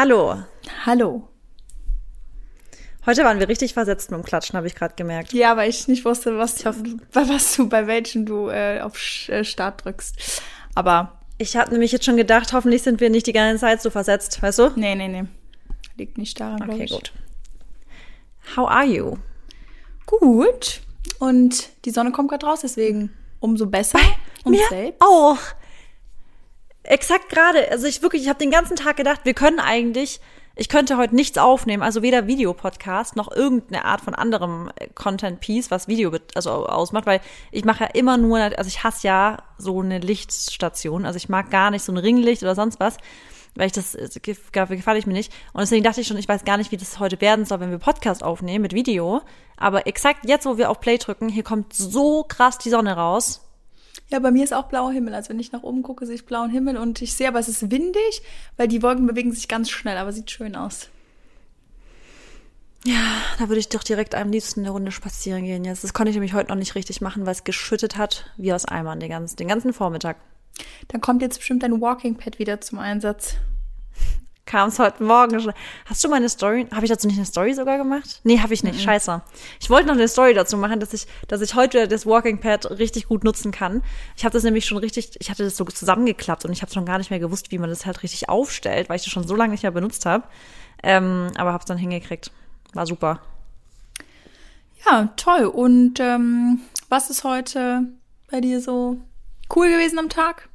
Hallo. Hallo. Heute waren wir richtig versetzt mit dem Klatschen, habe ich gerade gemerkt. Ja, weil ich nicht wusste, was, hoffe, was du bei welchen du äh, auf äh, Start drückst. Aber ich habe nämlich jetzt schon gedacht, hoffentlich sind wir nicht die ganze Zeit so versetzt, weißt du? Nee, nee, nee. Liegt nicht daran, Okay, ich. gut. How are you? Gut. Und die Sonne kommt gerade raus, deswegen umso besser. Und Mir selbst. auch. Exakt gerade. Also ich wirklich, ich habe den ganzen Tag gedacht, wir können eigentlich, ich könnte heute nichts aufnehmen, also weder Videopodcast noch irgendeine Art von anderem äh, Content-Piece, was Video also ausmacht, weil ich mache ja immer nur, also ich hasse ja so eine Lichtstation, also ich mag gar nicht so ein Ringlicht oder sonst was, weil ich das, dafür gefalle ich mir nicht. Und deswegen dachte ich schon, ich weiß gar nicht, wie das heute werden soll, wenn wir Podcast aufnehmen mit Video. Aber exakt jetzt, wo wir auf Play drücken, hier kommt so krass die Sonne raus. Ja, bei mir ist auch blauer Himmel. Also wenn ich nach oben gucke, sehe ich blauen Himmel und ich sehe, aber es ist windig, weil die Wolken bewegen sich ganz schnell, aber sieht schön aus. Da würde ich doch direkt am liebsten eine Runde spazieren gehen jetzt. Das konnte ich nämlich heute noch nicht richtig machen, weil es geschüttet hat wie aus Eimern den ganzen, den ganzen Vormittag. Dann kommt jetzt bestimmt dein Walking Pad wieder zum Einsatz. Kam es heute Morgen schon. Hast du meine Story? Habe ich dazu nicht eine Story sogar gemacht? Nee, habe ich nicht. Scheiße. Ich wollte noch eine Story dazu machen, dass ich, dass ich heute das Walking Pad richtig gut nutzen kann. Ich habe das nämlich schon richtig, ich hatte das so zusammengeklappt und ich habe schon gar nicht mehr gewusst, wie man das halt richtig aufstellt, weil ich das schon so lange nicht mehr benutzt habe. Ähm, aber habe es dann hingekriegt. War super. Ja, toll. Und ähm, was ist heute bei dir so cool gewesen am Tag?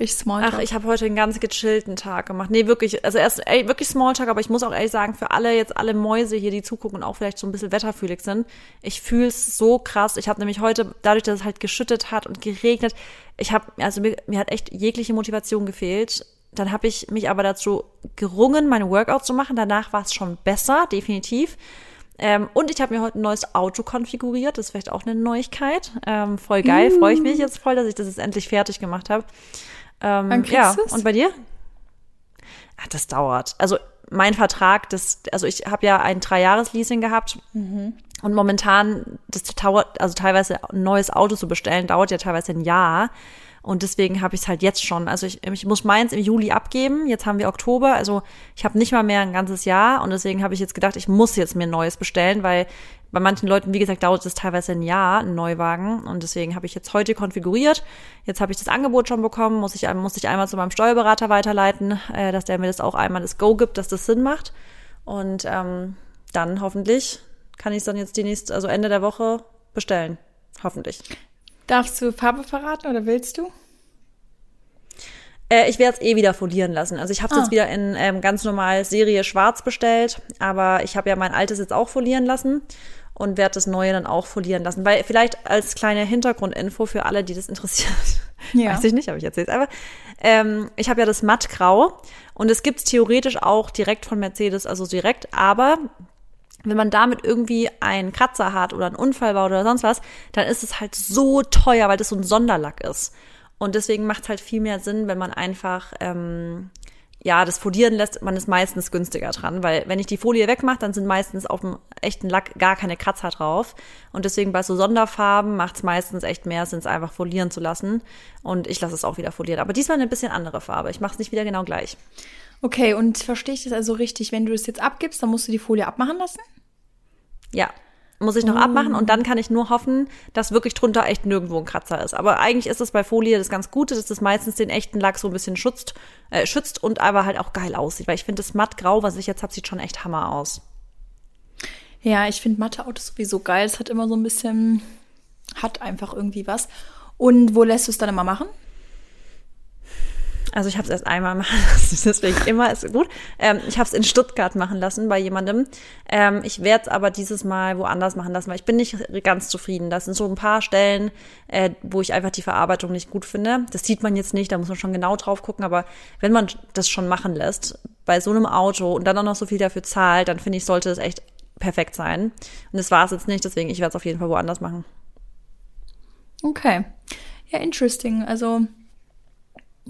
Ich Smalltalk. Ach, ich habe heute einen ganz gechillten Tag gemacht. Nee, wirklich, also erst ey, wirklich Smalltalk, aber ich muss auch ehrlich sagen, für alle jetzt alle Mäuse hier, die zugucken und auch vielleicht so ein bisschen wetterfühlig sind, ich fühl's so krass. Ich habe nämlich heute, dadurch, dass es halt geschüttet hat und geregnet, ich habe, also mir, mir hat echt jegliche Motivation gefehlt. Dann habe ich mich aber dazu gerungen, meine Workouts zu machen. Danach war es schon besser, definitiv. Ähm, und ich habe mir heute ein neues Auto konfiguriert. Das ist vielleicht auch eine Neuigkeit. Ähm, voll geil, freue ich mich jetzt voll, dass ich das jetzt endlich fertig gemacht habe. Ähm, Wann kriegst ja, du's? und bei dir? Ah, das dauert. Also mein Vertrag, das, also ich habe ja ein Dreijahres-Leasing gehabt und momentan, das dauert, also teilweise ein neues Auto zu bestellen, dauert ja teilweise ein Jahr. Und deswegen habe ich es halt jetzt schon. Also ich, ich muss meins im Juli abgeben. Jetzt haben wir Oktober. Also ich habe nicht mal mehr ein ganzes Jahr. Und deswegen habe ich jetzt gedacht, ich muss jetzt mir ein neues bestellen, weil bei manchen Leuten, wie gesagt, dauert es teilweise ein Jahr, ein Neuwagen. Und deswegen habe ich jetzt heute konfiguriert. Jetzt habe ich das Angebot schon bekommen. Muss ich, muss ich einmal zu meinem Steuerberater weiterleiten, äh, dass der mir das auch einmal das Go gibt, dass das Sinn macht. Und ähm, dann hoffentlich kann ich es dann jetzt die nächste, also Ende der Woche bestellen. Hoffentlich. Darfst du Farbe verraten oder willst du? Äh, ich werde es eh wieder folieren lassen. Also ich habe es Ah. jetzt wieder in ähm, ganz normal Serie Schwarz bestellt, aber ich habe ja mein altes jetzt auch folieren lassen und werde das neue dann auch folieren lassen. Weil vielleicht als kleine Hintergrundinfo für alle, die das interessiert, Ja. weiß ich nicht, aber ich erzähle es einfach. Ähm, ich habe ja das Mattgrau und es gibt theoretisch auch direkt von Mercedes, also direkt, aber wenn man damit irgendwie einen Kratzer hat oder einen Unfall baut oder sonst was, dann ist es halt so teuer, weil das so ein Sonderlack ist. Und deswegen macht es halt viel mehr Sinn, wenn man einfach ähm, ja das folieren lässt. Man ist meistens günstiger dran, weil wenn ich die Folie wegmache, dann sind meistens auf dem echten Lack gar keine Kratzer drauf. Und deswegen bei so Sonderfarben macht es meistens echt mehr Sinn, es einfach folieren zu lassen. Und ich lasse es auch wieder folieren. Aber diesmal eine bisschen andere Farbe. Ich mache es nicht wieder genau gleich. Okay, und verstehe ich das also richtig? Wenn du es jetzt abgibst, dann musst du die Folie abmachen lassen? Ja, muss ich noch abmachen und dann kann ich nur hoffen, dass wirklich drunter echt nirgendwo ein Kratzer ist. Aber eigentlich ist es bei Folie das ganz Gute, dass das meistens den echten Lack so ein bisschen schützt, äh, schützt und aber halt auch geil aussieht. Weil ich finde, das mattgrau, was ich jetzt habe, sieht schon echt Hammer aus. Ja, ich finde Mathe-Autos sowieso geil. Es hat immer so ein bisschen, hat einfach irgendwie was. Und wo lässt du es dann immer machen? Also ich habe es erst einmal machen lassen, deswegen immer ist gut. Ähm, ich habe es in Stuttgart machen lassen bei jemandem. Ähm, ich werde es aber dieses Mal woanders machen lassen, weil ich bin nicht ganz zufrieden. Das sind so ein paar Stellen, äh, wo ich einfach die Verarbeitung nicht gut finde. Das sieht man jetzt nicht, da muss man schon genau drauf gucken. Aber wenn man das schon machen lässt, bei so einem Auto und dann auch noch so viel dafür zahlt, dann finde ich, sollte es echt perfekt sein. Und das war es jetzt nicht, deswegen ich werde es auf jeden Fall woanders machen. Okay. Ja, interesting. Also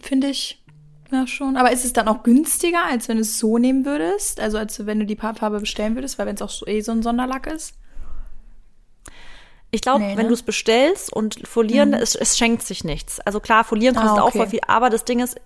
finde ich ja schon. Aber ist es dann auch günstiger, als wenn du es so nehmen würdest? Also als wenn du die Farbe bestellen würdest, weil wenn es auch so, eh so ein Sonderlack ist? Ich glaube, Nee, wenn ne? du es bestellst und folieren, es, es schenkt sich nichts. Also klar, folieren Ah, kostet auch okay. voll viel, aber das Ding ist,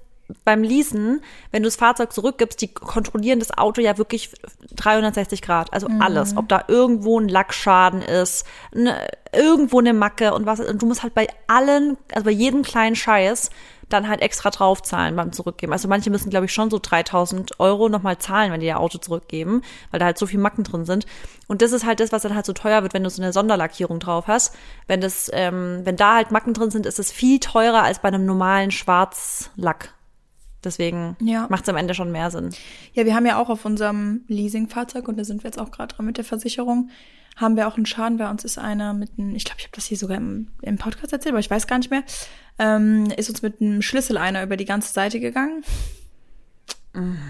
beim Leasen, wenn du das Fahrzeug zurückgibst, die kontrollieren das Auto ja wirklich 360 Grad. Also Mhm. alles. Ob da irgendwo ein Lackschaden ist, ne, irgendwo eine Macke und was. Und du musst halt bei allen, also bei jedem kleinen Scheiß, dann halt extra draufzahlen beim Zurückgeben. Also manche müssen, glaube ich, schon so 3000 Euro nochmal zahlen, wenn die ihr Auto zurückgeben, weil da halt so viel Macken drin sind. Und das ist halt das, was dann halt so teuer wird, wenn du so eine Sonderlackierung drauf hast. Wenn das, ähm, wenn da halt Macken drin sind, ist es viel teurer als bei einem normalen Schwarzlack. Deswegen Ja. macht es am Ende schon mehr Sinn. Ja, wir haben ja auch auf unserem Leasingfahrzeug, und da sind wir jetzt auch gerade dran mit der Versicherung, haben wir auch einen Schaden. Bei uns ist einer mit einem, ich glaube, ich habe das hier sogar im, im Podcast erzählt, aber ich weiß gar nicht mehr, ähm, ist uns mit einem Schlüssel einer über die ganze Seite gegangen.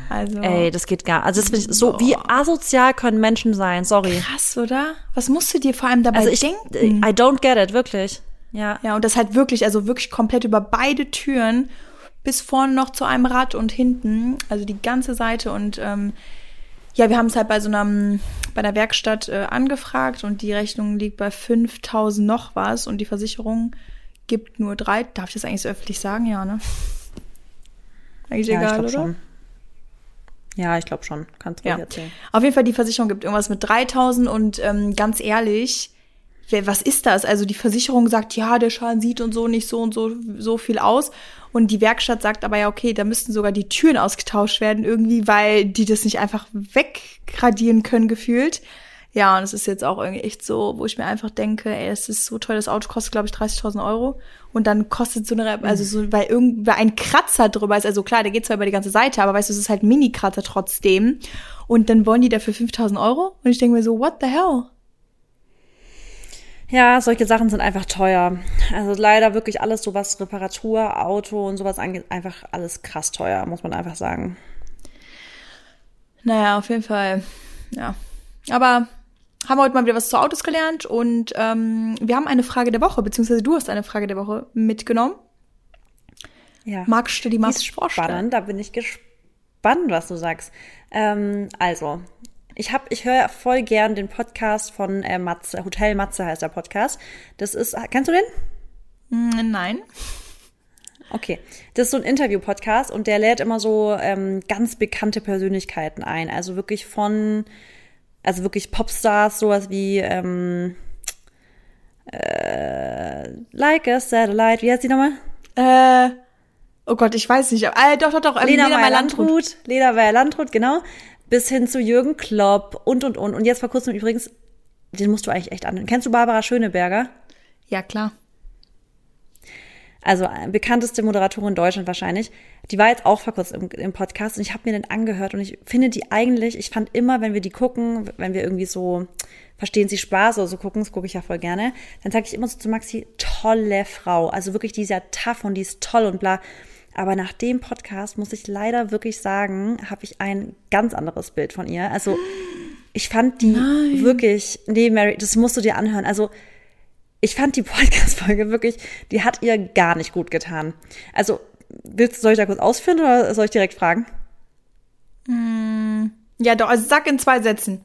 Also Ey, das geht gar. Also das ich so, wie asozial können Menschen sein? Sorry. krass, oder? Was musst du dir vor allem dabei Also ich, denken? I don't get it, wirklich. Ja. Ja, und das halt wirklich, also wirklich komplett über beide Türen bis vorne noch zu einem Rad und hinten, also die ganze Seite und ähm, ja, wir haben es halt bei so einem, bei einer Werkstatt äh, angefragt und die Rechnung liegt bei 5000 noch was und die Versicherung gibt nur drei. Darf ich das eigentlich so öffentlich sagen? Ja, ne? Eigentlich Ja, ich egal, glaube oder? schon. Ja, ich glaube schon. Kannst du Ja. erzählen. Auf jeden Fall, die Versicherung gibt irgendwas mit 3000 und ähm, ganz ehrlich, was ist das? Also die Versicherung sagt, ja, der Schaden sieht und so nicht so und so, so viel aus. Und die Werkstatt sagt aber ja, okay, da müssten sogar die Türen ausgetauscht werden irgendwie, weil die das nicht einfach weggradieren können gefühlt. Ja, und es ist jetzt auch irgendwie echt so, wo ich mir einfach denke, ey, es ist so toll, das Auto kostet, glaube ich, 30.000 Euro. Und dann kostet so eine, also so, weil irgend, weil ein Kratzer drüber ist, also klar, der geht zwar über die ganze Seite, aber weißt du, es ist halt Mini-Kratzer trotzdem. Und dann wollen die dafür 5.000 Euro? Und ich denke mir so, what the hell? Ja, solche Sachen sind einfach teuer. Also leider wirklich alles so was Reparatur, Auto und sowas angeht, einfach alles krass teuer, muss man einfach sagen. Naja, auf jeden Fall, ja. Aber haben wir heute mal wieder was zu Autos gelernt und ähm, wir haben eine Frage der Woche, beziehungsweise du hast eine Frage der Woche mitgenommen. Ja. Magst du die mal ist vorstellen? spannend, da bin ich gespannt, was du sagst. Ähm, also, ich hab, ich höre voll gern den Podcast von äh, Matze, Hotel Matze heißt der Podcast. Das ist, kennst du den? Mm, Nein. Okay, das ist so ein Interview-Podcast und der lädt immer so ähm, ganz bekannte Persönlichkeiten ein. Also wirklich von, also wirklich Popstars, sowas wie ähm, äh, Like a Satellite, wie heißt die nochmal? Äh, oh Gott, ich weiß nicht. Äh, doch, doch, doch. ähm, Lena Lena Meyer-Landrut. Meyer-Landrut. Lena Meyer-Landrut, genau. Bis hin zu Jürgen Klopp und, und, und. Und jetzt vor kurzem übrigens, den musst du eigentlich echt anhören. Kennst du Barbara Schöneberger? Ja, klar. Also äh, bekannteste Moderatorin in Deutschland wahrscheinlich, die war jetzt auch vor kurzem im, im Podcast und ich habe mir den angehört und ich finde die eigentlich, ich fand immer, wenn wir die gucken, wenn wir irgendwie so verstehen Sie Spaß oder so gucken, das gucke ich ja voll gerne, dann sage ich immer so zu Maxi, tolle Frau, also wirklich, die ist ja tough und die ist toll und bla. Aber nach dem Podcast muss ich leider wirklich sagen, habe ich ein ganz anderes Bild von ihr. Also ich fand die wirklich, nee, Mary, das musst du dir anhören. Also ich fand die Podcast-Folge wirklich, die hat ihr gar nicht gut getan. Also, willst, soll ich da kurz ausführen oder soll ich direkt fragen? Ja, doch, also sag in zwei Sätzen.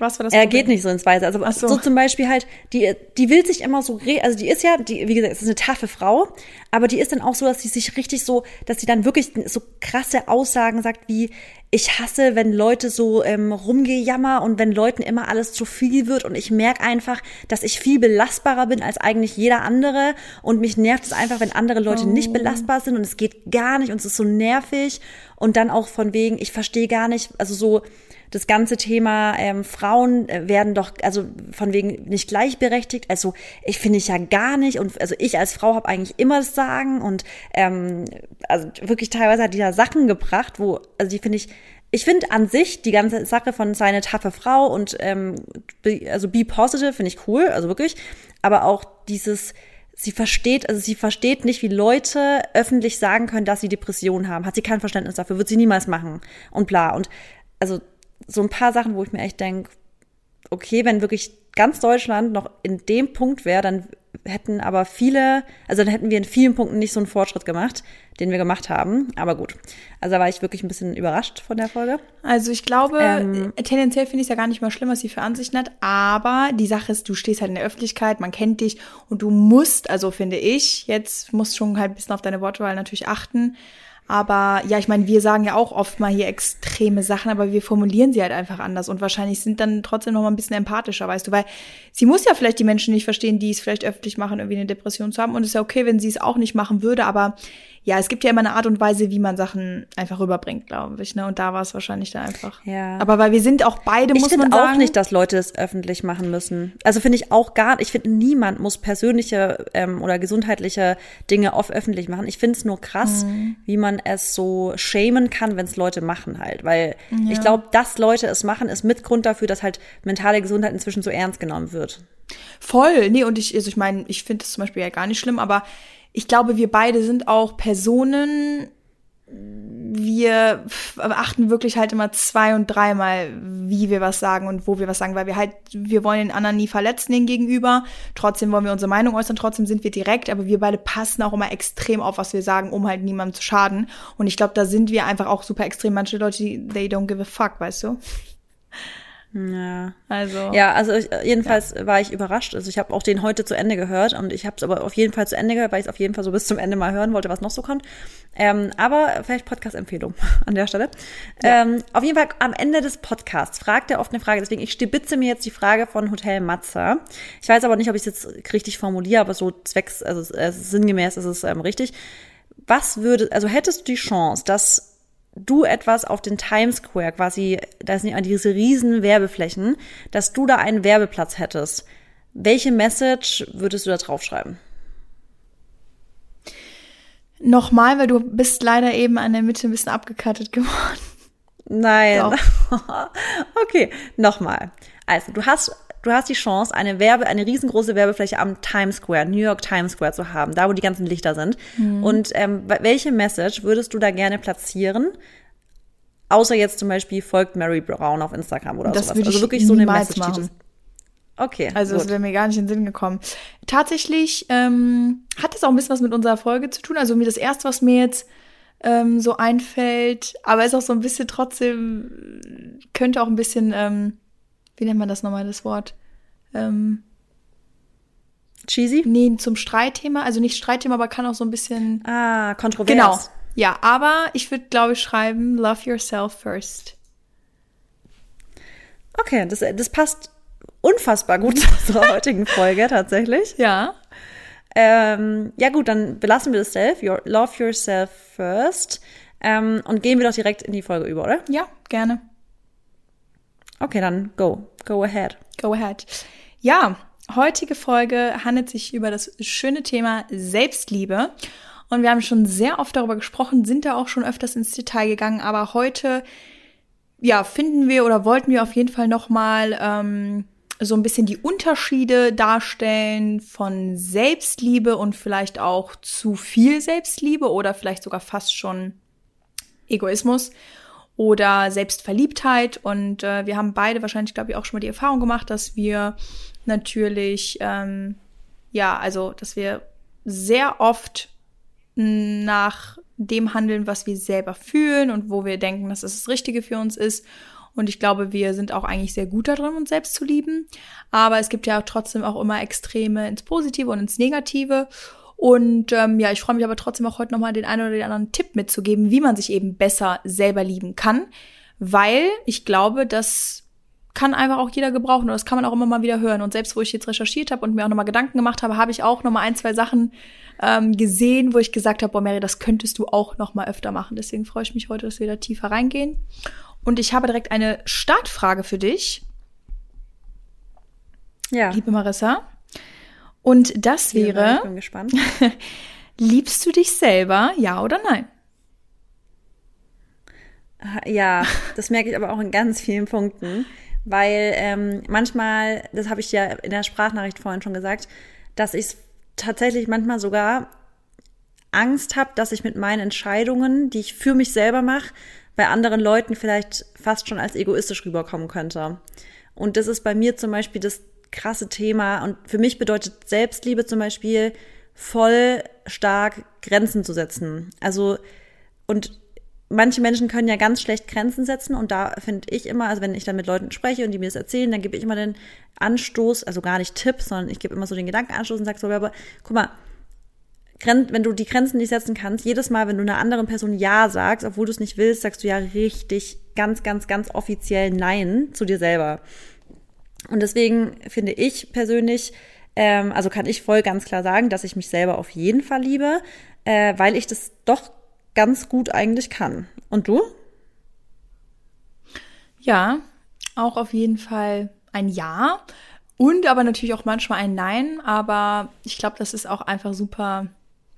Was war das? Er geht nicht so ins Weise. Also so. so. zum Beispiel halt, die, die will sich immer so, re also die ist ja, die, wie gesagt, es ist eine taffe Frau, aber die ist dann auch so, dass sie sich richtig so, dass sie dann wirklich so krasse Aussagen sagt wie, ich hasse, wenn Leute so ähm, rumgejammer und wenn Leuten immer alles zu viel wird und ich merke einfach, dass ich viel belastbarer bin als eigentlich jeder andere und mich nervt es einfach, wenn andere Leute nicht belastbar sind und es geht gar nicht und es ist so nervig und dann auch von wegen, ich verstehe gar nicht, also so, das ganze Thema ähm, Frauen äh, werden doch also von wegen nicht gleichberechtigt. Also ich finde ich ja gar nicht und also ich als Frau habe eigentlich immer das Sagen und ähm, also wirklich teilweise hat die da Sachen gebracht, wo also die finde ich ich finde an sich die ganze Sache von seine taffe Frau und ähm, be, also be positive finde ich cool, also wirklich, aber auch dieses sie versteht, also sie versteht nicht, wie Leute öffentlich sagen können, dass sie Depressionen haben. Hat sie kein Verständnis dafür, wird sie niemals machen und bla. Und also so ein paar Sachen, wo ich mir echt denke, okay, wenn wirklich ganz Deutschland noch in dem Punkt wäre, dann hätten aber viele, also dann hätten wir in vielen Punkten nicht so einen Fortschritt gemacht, den wir gemacht haben. Aber gut. Also da war ich wirklich ein bisschen überrascht von der Folge. Also ich glaube, ähm, tendenziell finde ich es ja gar nicht mal schlimm, was sie für Ansichten hat. Aber die Sache ist, du stehst halt in der Öffentlichkeit, man kennt dich und du musst, also finde ich, jetzt musst schon halt ein bisschen auf deine Wortwahl natürlich achten. Aber ja, ich meine, wir sagen ja auch oft mal hier extreme Sachen, aber wir formulieren sie halt einfach anders. Und wahrscheinlich sind dann trotzdem noch mal ein bisschen empathischer, weißt du, weil sie muss ja vielleicht die Menschen nicht verstehen, die es vielleicht öffentlich machen, irgendwie eine Depression zu haben. Und es ist ja okay, wenn sie es auch nicht machen würde, aber ja, es gibt ja immer eine Art und Weise, wie man Sachen einfach rüberbringt, glaube ich. Ne? Und da war es wahrscheinlich da einfach. Ja. Aber weil wir sind auch beide, ich muss man sagen. auch nicht, dass Leute es öffentlich machen müssen. Also finde ich auch gar, ich finde niemand muss persönliche ähm, oder gesundheitliche Dinge oft öffentlich machen. Ich finde es nur krass, mhm. wie man es so schämen kann, wenn es Leute machen halt. Weil ja. ich glaube, dass Leute es machen, ist Mitgrund dafür, dass halt mentale Gesundheit inzwischen so ernst genommen wird. Voll, nee, und ich, also ich meine, ich finde das zum Beispiel ja gar nicht schlimm, aber ich glaube, wir beide sind auch Personen, wir achten wirklich halt immer zwei und dreimal, wie wir was sagen und wo wir was sagen, weil wir halt, wir wollen den anderen nie verletzen, den Gegenüber. Trotzdem wollen wir unsere Meinung äußern, trotzdem sind wir direkt, aber wir beide passen auch immer extrem auf, was wir sagen, um halt niemandem zu schaden. Und ich glaube, da sind wir einfach auch super extrem. Manche Leute, they don't give a fuck, weißt du? Ja. Also. Ja, also ich, jedenfalls ja. war ich überrascht. Also ich habe auch den heute zu Ende gehört und ich habe es aber auf jeden Fall zu Ende gehört, weil ich es auf jeden Fall so bis zum Ende mal hören wollte, was noch so kommt. Ähm, aber vielleicht Podcast-Empfehlung an der Stelle. Ja. Ähm, auf jeden Fall am Ende des Podcasts fragt er oft eine Frage. Deswegen, ich stibitze mir jetzt die Frage von Hotel Matze. Ich weiß aber nicht, ob ich es jetzt richtig formuliere, aber so zwecks, also äh, sinngemäß ist es ähm, richtig. Was würde, also hättest du die Chance, dass du etwas auf den Times Square quasi, da sind ja diese riesen Werbeflächen, dass du da einen Werbeplatz hättest. Welche Message würdest du da draufschreiben? Nochmal, weil du bist leider eben an der Mitte ein bisschen abgekattet geworden. Nein. okay, nochmal. Also, du hast du hast die Chance, eine Werbe, eine riesengroße Werbefläche am Times Square, New York Times Square zu haben, da wo die ganzen Lichter sind. Mhm. Und ähm, welche Message würdest du da gerne platzieren? Außer jetzt zum Beispiel folgt Mary Brown auf Instagram oder das sowas. Würde also wirklich so eine Message. Machen. Okay. Also gut. das wäre mir gar nicht in den Sinn gekommen. Tatsächlich ähm, hat das auch ein bisschen was mit unserer Folge zu tun. Also mir das erste, was mir jetzt ähm, so einfällt, aber ist auch so ein bisschen trotzdem, könnte auch ein bisschen ähm, wie nennt man das nochmal, das Wort? Ähm, Cheesy? Nee, zum Streitthema. Also nicht Streitthema, aber kann auch so ein bisschen. Ah, kontrovers. Genau. Ja, aber ich würde, glaube ich, schreiben, love yourself first. Okay, das, das passt unfassbar gut zu unserer heutigen Folge tatsächlich. Ja. Ähm, ja gut, dann belassen wir das Self, your, love yourself first ähm, und gehen wir doch direkt in die Folge über, oder? Ja, gerne. Okay, dann go. Go ahead. Go ahead. Ja, heutige Folge handelt sich über das schöne Thema Selbstliebe. Und wir haben schon sehr oft darüber gesprochen, sind da auch schon öfters ins Detail gegangen, aber heute, ja, finden wir oder wollten wir auf jeden Fall nochmal ähm, so ein bisschen die Unterschiede darstellen von Selbstliebe und vielleicht auch zu viel Selbstliebe oder vielleicht sogar fast schon Egoismus oder Selbstverliebtheit. Und äh, wir haben beide wahrscheinlich, glaube ich, auch schon mal die Erfahrung gemacht, dass wir natürlich, ähm, ja, also, dass wir sehr oft nach dem handeln, was wir selber fühlen und wo wir denken, dass es das Richtige für uns ist. Und ich glaube, wir sind auch eigentlich sehr gut darin, uns selbst zu lieben. Aber es gibt ja trotzdem auch immer Extreme ins Positive und ins Negative. Und ähm, ja, ich freue mich aber trotzdem auch heute nochmal den einen oder den anderen Tipp mitzugeben, wie man sich eben besser selber lieben kann. Weil ich glaube, das kann einfach auch jeder gebrauchen und das kann man auch immer mal wieder hören. Und selbst wo ich jetzt recherchiert habe und mir auch nochmal Gedanken gemacht habe, habe ich auch nochmal ein, zwei Sachen ähm, gesehen, wo ich gesagt habe, boah Mary, das könntest du auch nochmal öfter machen. Deswegen freue ich mich heute, dass wir da tiefer reingehen. Und ich habe direkt eine Startfrage für dich. Ja. Liebe Marissa. Und das wäre, ich bin gespannt. liebst du dich selber, ja oder nein? Ja, das merke ich aber auch in ganz vielen Punkten, weil ähm, manchmal, das habe ich ja in der Sprachnachricht vorhin schon gesagt, dass ich tatsächlich manchmal sogar Angst habe, dass ich mit meinen Entscheidungen, die ich für mich selber mache, bei anderen Leuten vielleicht fast schon als egoistisch rüberkommen könnte. Und das ist bei mir zum Beispiel das krasse Thema. Und für mich bedeutet Selbstliebe zum Beispiel voll stark Grenzen zu setzen. Also, und manche Menschen können ja ganz schlecht Grenzen setzen und da finde ich immer, also wenn ich dann mit Leuten spreche und die mir das erzählen, dann gebe ich immer den Anstoß, also gar nicht Tipps, sondern ich gebe immer so den Gedankenanstoß und sage so, aber guck mal, wenn du die Grenzen nicht setzen kannst, jedes Mal, wenn du einer anderen Person Ja sagst, obwohl du es nicht willst, sagst du ja richtig ganz, ganz, ganz offiziell Nein zu dir selber. Und deswegen finde ich persönlich, ähm, also kann ich voll ganz klar sagen, dass ich mich selber auf jeden Fall liebe, äh, weil ich das doch ganz gut eigentlich kann. Und du? Ja, auch auf jeden Fall ein Ja. Und aber natürlich auch manchmal ein Nein. Aber ich glaube, das ist auch einfach super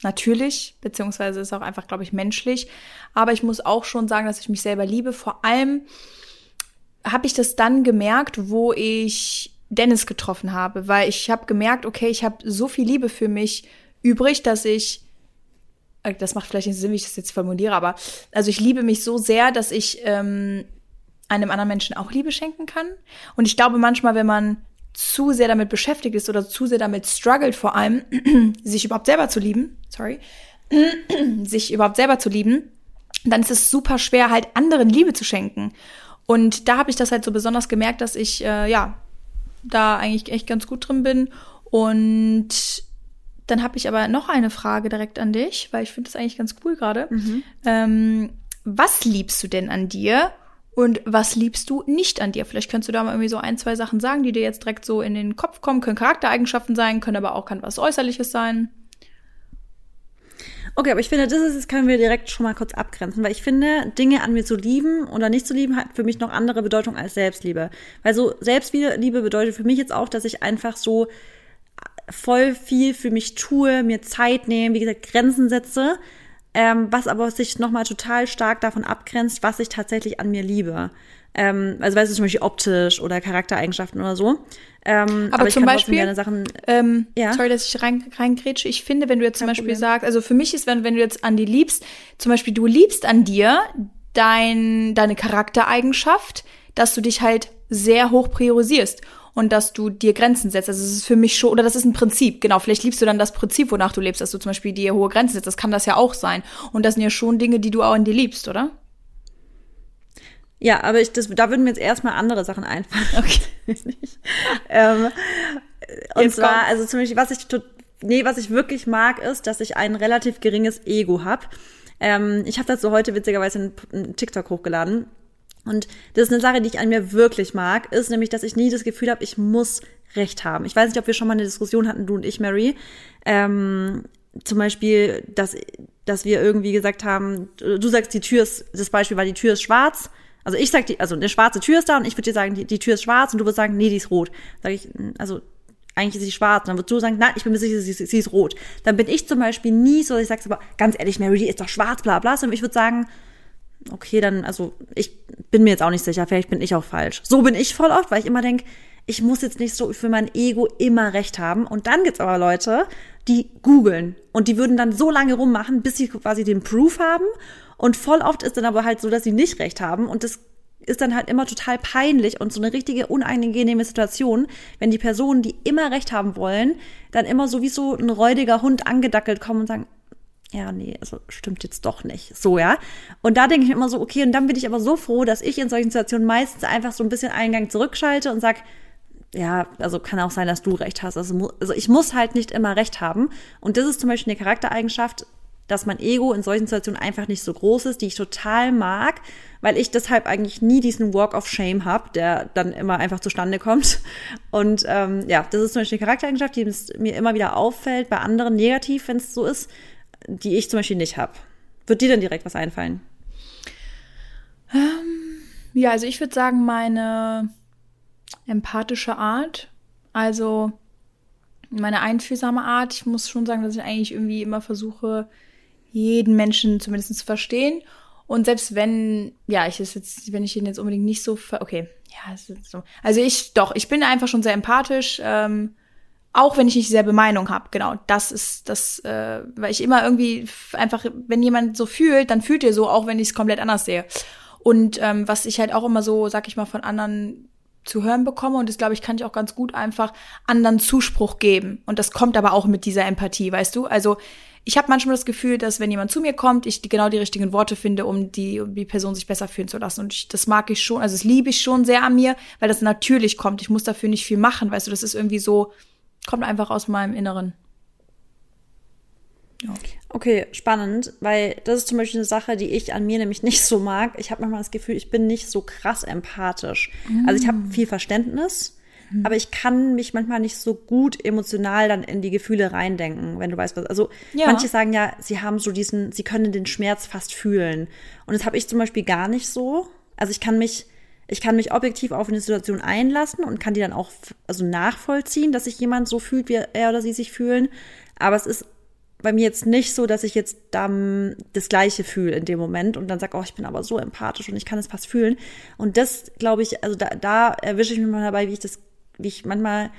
natürlich, beziehungsweise ist auch einfach, glaube ich, menschlich. Aber ich muss auch schon sagen, dass ich mich selber liebe. Vor allem habe ich das dann gemerkt, wo ich Dennis getroffen habe, weil ich habe gemerkt, okay, ich habe so viel Liebe für mich übrig, dass ich äh, das macht vielleicht nicht Sinn, wie ich das jetzt formuliere, aber also ich liebe mich so sehr, dass ich ähm, einem anderen Menschen auch Liebe schenken kann. Und ich glaube manchmal, wenn man zu sehr damit beschäftigt ist oder zu sehr damit struggelt, vor allem sich überhaupt selber zu lieben, sorry, sich überhaupt selber zu lieben, dann ist es super schwer, halt anderen Liebe zu schenken. Und da habe ich das halt so besonders gemerkt, dass ich äh, ja da eigentlich echt ganz gut drin bin. Und dann habe ich aber noch eine Frage direkt an dich, weil ich finde das eigentlich ganz cool gerade. Mhm. Ähm, was liebst du denn an dir und was liebst du nicht an dir? Vielleicht könntest du da mal irgendwie so ein, zwei Sachen sagen, die dir jetzt direkt so in den Kopf kommen. Können Charaktereigenschaften sein, können aber auch kann was Äußerliches sein. Okay, aber ich finde, das ist, das können wir direkt schon mal kurz abgrenzen, weil ich finde, Dinge an mir zu lieben oder nicht zu lieben, hat für mich noch andere Bedeutung als Selbstliebe. Weil so Selbstliebe bedeutet für mich jetzt auch, dass ich einfach so voll viel für mich tue, mir Zeit nehme, wie gesagt, Grenzen setze, ähm, was aber sich nochmal total stark davon abgrenzt, was ich tatsächlich an mir liebe. Ähm, also weißt du, zum Beispiel optisch oder Charaktereigenschaften oder so. Ähm, aber, aber zum Beispiel, Sachen, ähm, ja? sorry, dass ich rein, reingrätsche. Ich finde, wenn du jetzt zum Kein Beispiel Problem. sagst, also für mich ist, wenn, wenn du jetzt an die liebst, zum Beispiel du liebst an dir dein, deine Charaktereigenschaft, dass du dich halt sehr hoch priorisierst und dass du dir Grenzen setzt. Also es ist für mich schon, oder das ist ein Prinzip, genau. Vielleicht liebst du dann das Prinzip, wonach du lebst, dass du zum Beispiel dir hohe Grenzen setzt. Das kann das ja auch sein. Und das sind ja schon Dinge, die du auch in dir liebst, oder? Ja, aber ich, das, da würden mir jetzt erstmal andere Sachen einfallen. Okay. ähm, und jetzt zwar, kommt. also zum Beispiel, was ich, nee, was ich wirklich mag, ist, dass ich ein relativ geringes Ego habe. Ähm, ich habe dazu heute witzigerweise einen TikTok hochgeladen und das ist eine Sache, die ich an mir wirklich mag, ist nämlich, dass ich nie das Gefühl habe, ich muss Recht haben. Ich weiß nicht, ob wir schon mal eine Diskussion hatten, du und ich, Mary. Ähm, zum Beispiel, dass, dass wir irgendwie gesagt haben, du sagst, die Tür ist, das Beispiel war, die Tür ist schwarz. Also ich sag, die, also eine schwarze Tür ist da und ich würde dir sagen, die, die Tür ist schwarz und du würdest sagen, nee, die ist rot. Sag ich, also eigentlich ist sie schwarz. Und dann würdest du sagen, nein, ich bin mir sicher, sie, sie ist rot. Dann bin ich zum Beispiel nie so, dass ich sage, aber ganz ehrlich, Mary, die ist doch schwarz, bla bla. Sondern ich würde sagen, okay, dann, also ich bin mir jetzt auch nicht sicher, vielleicht bin ich auch falsch. So bin ich voll oft, weil ich immer denke, ich muss jetzt nicht so für mein Ego immer recht haben. Und dann gibt's aber Leute, die googeln und die würden dann so lange rummachen, bis sie quasi den Proof haben. Und voll oft ist dann aber halt so, dass sie nicht recht haben. Und das ist dann halt immer total peinlich und so eine richtige unangenehme Situation, wenn die Personen, die immer recht haben wollen, dann immer so wie so ein räudiger Hund angedackelt kommen und sagen, ja, nee, also stimmt jetzt doch nicht. So, ja. Und da denke ich immer so, okay, und dann bin ich aber so froh, dass ich in solchen Situationen meistens einfach so ein bisschen Eingang zurückschalte und sag, ja, also kann auch sein, dass du recht hast. Also, also ich muss halt nicht immer recht haben. Und das ist zum Beispiel eine Charaktereigenschaft, dass mein Ego in solchen Situationen einfach nicht so groß ist, die ich total mag, weil ich deshalb eigentlich nie diesen Walk of Shame habe, der dann immer einfach zustande kommt. Und ähm, ja, das ist zum Beispiel eine Charaktereigenschaft, die mir immer wieder auffällt, bei anderen negativ, wenn es so ist die ich zum Beispiel nicht habe. Wird dir denn direkt was einfallen? Ähm, ja, also ich würde sagen, meine empathische Art, also meine einfühlsame Art. Ich muss schon sagen, dass ich eigentlich irgendwie immer versuche, jeden Menschen zumindest zu verstehen. Und selbst wenn, ja, ich ist jetzt, wenn ich ihn jetzt unbedingt nicht so, okay, ja, so. Also ich, doch, ich bin einfach schon sehr empathisch. Ähm, auch wenn ich nicht dieselbe Meinung habe, genau, das ist das, äh, weil ich immer irgendwie einfach, wenn jemand so fühlt, dann fühlt ihr so, auch wenn ich es komplett anders sehe. Und ähm, was ich halt auch immer so, sag ich mal, von anderen zu hören bekomme und das glaube ich kann ich auch ganz gut einfach anderen Zuspruch geben und das kommt aber auch mit dieser Empathie, weißt du? Also ich habe manchmal das Gefühl, dass wenn jemand zu mir kommt, ich genau die richtigen Worte finde, um die, um die Person sich besser fühlen zu lassen. Und ich, das mag ich schon, also das liebe ich schon sehr an mir, weil das natürlich kommt. Ich muss dafür nicht viel machen, weißt du, das ist irgendwie so, kommt einfach aus meinem Inneren. Ja. Okay, spannend, weil das ist zum Beispiel eine Sache, die ich an mir nämlich nicht so mag. Ich habe manchmal das Gefühl, ich bin nicht so krass empathisch. Mm. Also ich habe viel Verständnis, mm. aber ich kann mich manchmal nicht so gut emotional dann in die Gefühle reindenken, wenn du weißt was. Also ja. manche sagen ja, sie haben so diesen, sie können den Schmerz fast fühlen. Und das habe ich zum Beispiel gar nicht so. Also ich kann mich ich kann mich objektiv auf eine Situation einlassen und kann die dann auch also nachvollziehen, dass sich jemand so fühlt, wie er oder sie sich fühlen. Aber es ist bei mir jetzt nicht so, dass ich jetzt dann das Gleiche fühle in dem Moment und dann sage, oh, ich bin aber so empathisch und ich kann es fast fühlen. Und das, glaube ich, also da, da erwische ich mich mal dabei, wie ich das, wie ich manchmal,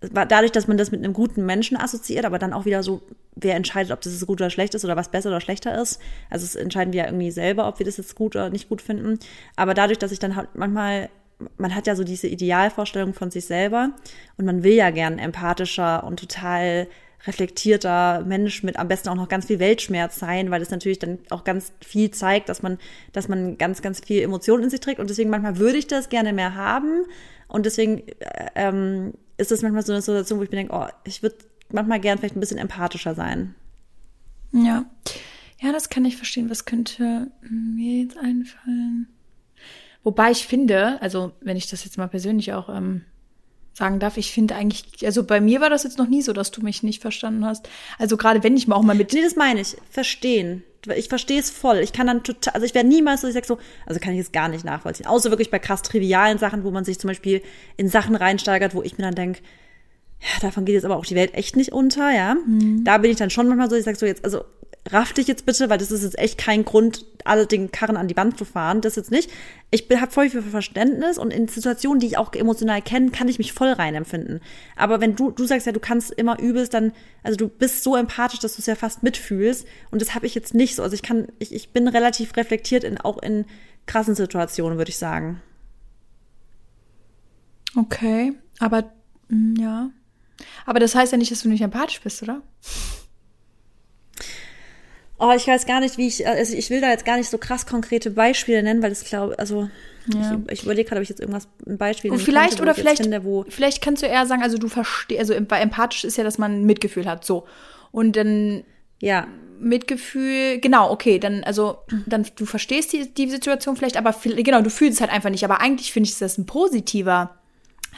dadurch, dass man das mit einem guten Menschen assoziiert, aber dann auch wieder so, wer entscheidet, ob das gut oder schlecht ist oder was besser oder schlechter ist. Also es entscheiden wir ja irgendwie selber, ob wir das jetzt gut oder nicht gut finden. Aber dadurch, dass ich dann halt manchmal man hat ja so diese Idealvorstellung von sich selber und man will ja gern empathischer und total reflektierter Mensch mit am besten auch noch ganz viel Weltschmerz sein, weil es natürlich dann auch ganz viel zeigt, dass man, dass man ganz, ganz viel Emotionen in sich trägt. Und deswegen manchmal würde ich das gerne mehr haben. Und deswegen äh, ähm, ist es manchmal so eine Situation, wo ich mir denke, oh, ich würde manchmal gern vielleicht ein bisschen empathischer sein. Ja. Ja, das kann ich verstehen. Was könnte mir jetzt einfallen? Wobei ich finde, also wenn ich das jetzt mal persönlich auch ähm, sagen darf, ich finde eigentlich, also bei mir war das jetzt noch nie so, dass du mich nicht verstanden hast. Also gerade wenn ich mal auch mal mit. Nee, das meine ich. Verstehen. Ich verstehe es voll. Ich kann dann total, also ich werde niemals so, ich sag so, also kann ich es gar nicht nachvollziehen. Außer wirklich bei krass trivialen Sachen, wo man sich zum Beispiel in Sachen reinsteigert, wo ich mir dann denke, ja, davon geht jetzt aber auch die Welt echt nicht unter, ja. Mhm. Da bin ich dann schon manchmal so, ich sag so jetzt, also raff dich jetzt bitte, weil das ist jetzt echt kein Grund, alle den Karren an die Wand zu fahren. Das jetzt nicht. Ich habe voll viel Verständnis und in Situationen, die ich auch emotional kenne, kann ich mich voll reinempfinden. Aber wenn du, du sagst ja, du kannst immer übelst, dann, also du bist so empathisch, dass du es ja fast mitfühlst. Und das habe ich jetzt nicht so. Also ich kann, ich, ich bin relativ reflektiert in, auch in krassen Situationen, würde ich sagen. Okay, aber mm, ja. Aber das heißt ja nicht, dass du nicht empathisch bist, oder? Oh, ich weiß gar nicht, wie ich, also ich will da jetzt gar nicht so krass konkrete Beispiele nennen, weil das glaube, also ja. ich, ich überlege gerade, ob ich jetzt irgendwas ein Beispiel Und vielleicht könnte, oder vielleicht, finde, wo vielleicht kannst du eher sagen, also du verstehst, also empathisch ist ja, dass man Mitgefühl hat, so und dann ja Mitgefühl, genau, okay, dann also dann du verstehst die, die Situation vielleicht, aber genau, du fühlst es halt einfach nicht, aber eigentlich finde ich das ein positiver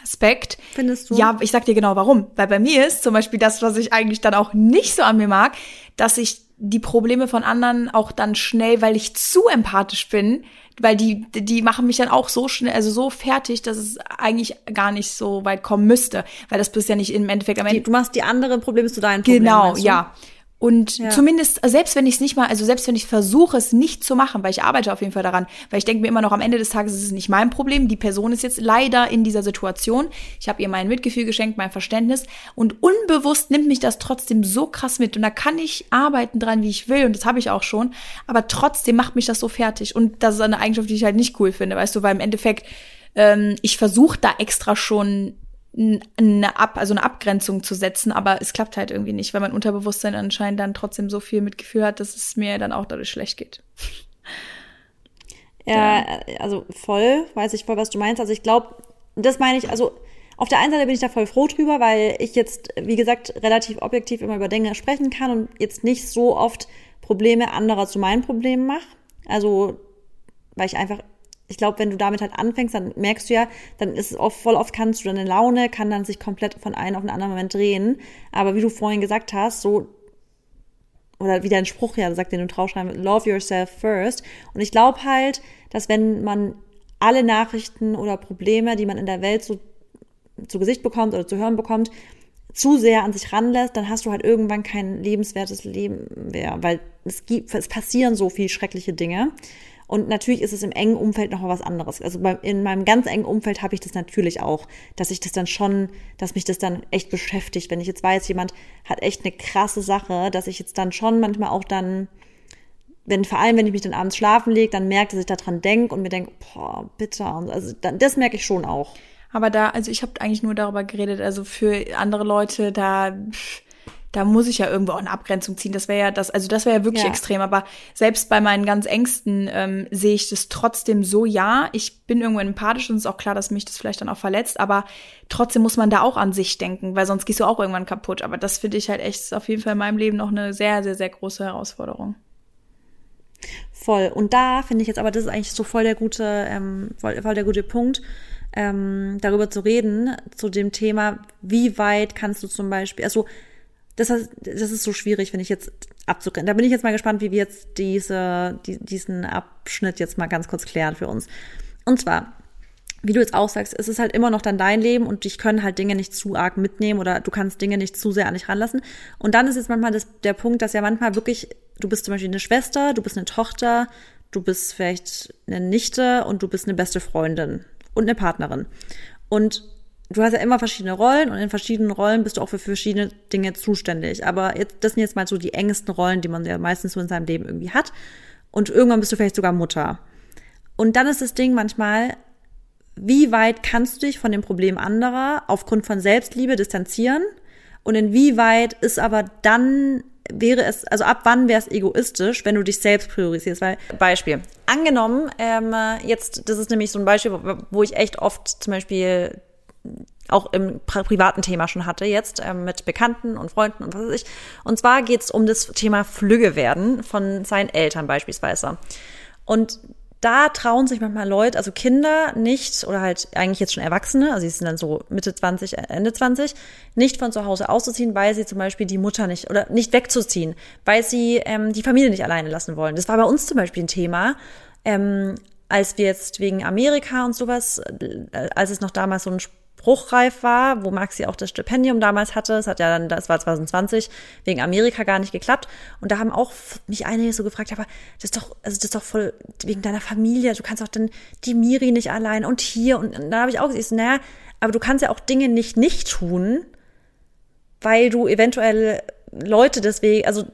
Aspekt. Findest du? Ja, ich sag dir genau warum. Weil bei mir ist zum Beispiel das, was ich eigentlich dann auch nicht so an mir mag, dass ich die Probleme von anderen auch dann schnell, weil ich zu empathisch bin, weil die, die machen mich dann auch so schnell, also so fertig, dass es eigentlich gar nicht so weit kommen müsste, weil das bist ja nicht im Endeffekt am Ende. Du machst die anderen Probleme zu deinen Problemen. Genau, ja. Und ja. zumindest, selbst wenn ich es nicht mal, also selbst wenn ich versuche, es nicht zu machen, weil ich arbeite auf jeden Fall daran, weil ich denke mir immer noch, am Ende des Tages ist es nicht mein Problem. Die Person ist jetzt leider in dieser Situation. Ich habe ihr mein Mitgefühl geschenkt, mein Verständnis. Und unbewusst nimmt mich das trotzdem so krass mit. Und da kann ich arbeiten dran, wie ich will. Und das habe ich auch schon. Aber trotzdem macht mich das so fertig. Und das ist eine Eigenschaft, die ich halt nicht cool finde, weißt du, weil im Endeffekt, ähm, ich versuche da extra schon eine Ab, also eine Abgrenzung zu setzen, aber es klappt halt irgendwie nicht, weil mein Unterbewusstsein anscheinend dann trotzdem so viel Mitgefühl hat, dass es mir dann auch dadurch schlecht geht. Ja, also voll, weiß ich voll, was du meinst. Also ich glaube, das meine ich, also auf der einen Seite bin ich da voll froh drüber, weil ich jetzt, wie gesagt, relativ objektiv immer über Dinge sprechen kann und jetzt nicht so oft Probleme anderer zu meinen Problemen mache. Also, weil ich einfach ich glaube, wenn du damit halt anfängst, dann merkst du ja, dann ist es oft, voll oft kannst du deine Laune, kann dann sich komplett von einem auf einen anderen Moment drehen. Aber wie du vorhin gesagt hast, so, oder wie dein Spruch ja sagt, den du draufschreiben, love yourself first. Und ich glaube halt, dass wenn man alle Nachrichten oder Probleme, die man in der Welt so zu Gesicht bekommt oder zu hören bekommt, zu sehr an sich ranlässt, dann hast du halt irgendwann kein lebenswertes Leben mehr, weil es gibt, es passieren so viel schreckliche Dinge. Und natürlich ist es im engen Umfeld noch was anderes. Also in meinem ganz engen Umfeld habe ich das natürlich auch, dass ich das dann schon, dass mich das dann echt beschäftigt. Wenn ich jetzt weiß, jemand hat echt eine krasse Sache, dass ich jetzt dann schon manchmal auch dann wenn, vor allem, wenn ich mich dann abends schlafen lege, dann merke, dass ich daran denke und mir denke, boah, bitte. Also dann, das merke ich schon auch. Aber da, also ich habe eigentlich nur darüber geredet, also für andere Leute, da, da muss ich ja irgendwo auch eine Abgrenzung ziehen. Das wäre ja das, also das wäre ja wirklich ja. extrem. Aber selbst bei meinen ganz Ängsten ähm, sehe ich das trotzdem so, ja, ich bin irgendwo empathisch und es ist auch klar, dass mich das vielleicht dann auch verletzt, aber trotzdem muss man da auch an sich denken, weil sonst gehst du auch irgendwann kaputt. Aber das finde ich halt echt auf jeden Fall in meinem Leben noch eine sehr, sehr, sehr große Herausforderung. Voll. Und da finde ich jetzt aber, das ist eigentlich so voll der gute, ähm, voll, voll der gute Punkt, ähm, darüber zu reden, zu dem Thema, wie weit kannst du zum Beispiel, also das, das ist so schwierig, wenn ich jetzt abzugrenzen. Da bin ich jetzt mal gespannt, wie wir jetzt diese, die, diesen Abschnitt jetzt mal ganz kurz klären für uns. Und zwar, wie du jetzt auch sagst, es ist halt immer noch dann dein Leben und dich können halt Dinge nicht zu arg mitnehmen oder du kannst Dinge nicht zu sehr an dich ranlassen. Und dann ist jetzt manchmal das, der Punkt, dass ja manchmal wirklich, du bist zum Beispiel eine Schwester, du bist eine Tochter, du bist vielleicht eine Nichte und du bist eine beste Freundin und eine Partnerin. Und du hast ja immer verschiedene Rollen und in verschiedenen Rollen bist du auch für verschiedene Dinge zuständig. Aber jetzt, das sind jetzt mal so die engsten Rollen, die man ja meistens so in seinem Leben irgendwie hat. Und irgendwann bist du vielleicht sogar Mutter. Und dann ist das Ding manchmal, wie weit kannst du dich von dem Problem anderer aufgrund von Selbstliebe distanzieren? Und inwieweit ist aber dann wäre es, also ab wann wäre es egoistisch, wenn du dich selbst priorisierst? Weil, Beispiel, angenommen, ähm, jetzt, das ist nämlich so ein Beispiel, wo ich echt oft zum Beispiel auch im privaten Thema schon hatte, jetzt ähm, mit Bekannten und Freunden und was weiß ich. Und zwar geht es um das Thema Flügge werden von seinen Eltern beispielsweise. Und da trauen sich manchmal Leute, also Kinder nicht, oder halt eigentlich jetzt schon Erwachsene, also sie sind dann so Mitte 20, Ende 20, nicht von zu Hause auszuziehen, weil sie zum Beispiel die Mutter nicht, oder nicht wegzuziehen, weil sie ähm, die Familie nicht alleine lassen wollen. Das war bei uns zum Beispiel ein Thema. Ähm, als wir jetzt wegen Amerika und sowas, äh, als es noch damals so ein spruchreif war, wo Maxi auch das Stipendium damals hatte. Es hat ja dann, das war 2020, wegen Amerika gar nicht geklappt. Und da haben auch mich einige so gefragt, aber das ist doch, also das ist doch voll wegen deiner Familie. Du kannst doch dann die Miri nicht allein und hier. Und da habe ich auch gesagt, naja, aber du kannst ja auch Dinge nicht nicht tun, weil du eventuell Leute deswegen, also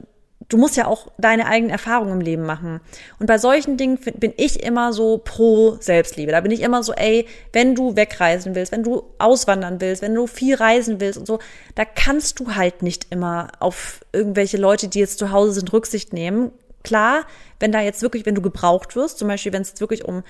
du musst ja auch deine eigenen Erfahrungen im Leben machen. Und bei solchen Dingen bin ich immer so pro Selbstliebe. Da bin ich immer so, ey, wenn du wegreisen willst, wenn du auswandern willst, wenn du viel reisen willst und so, da kannst du halt nicht immer auf irgendwelche Leute, die jetzt zu Hause sind, Rücksicht nehmen. Klar, wenn da jetzt wirklich, wenn du gebraucht wirst, zum Beispiel, wenn es wirklich um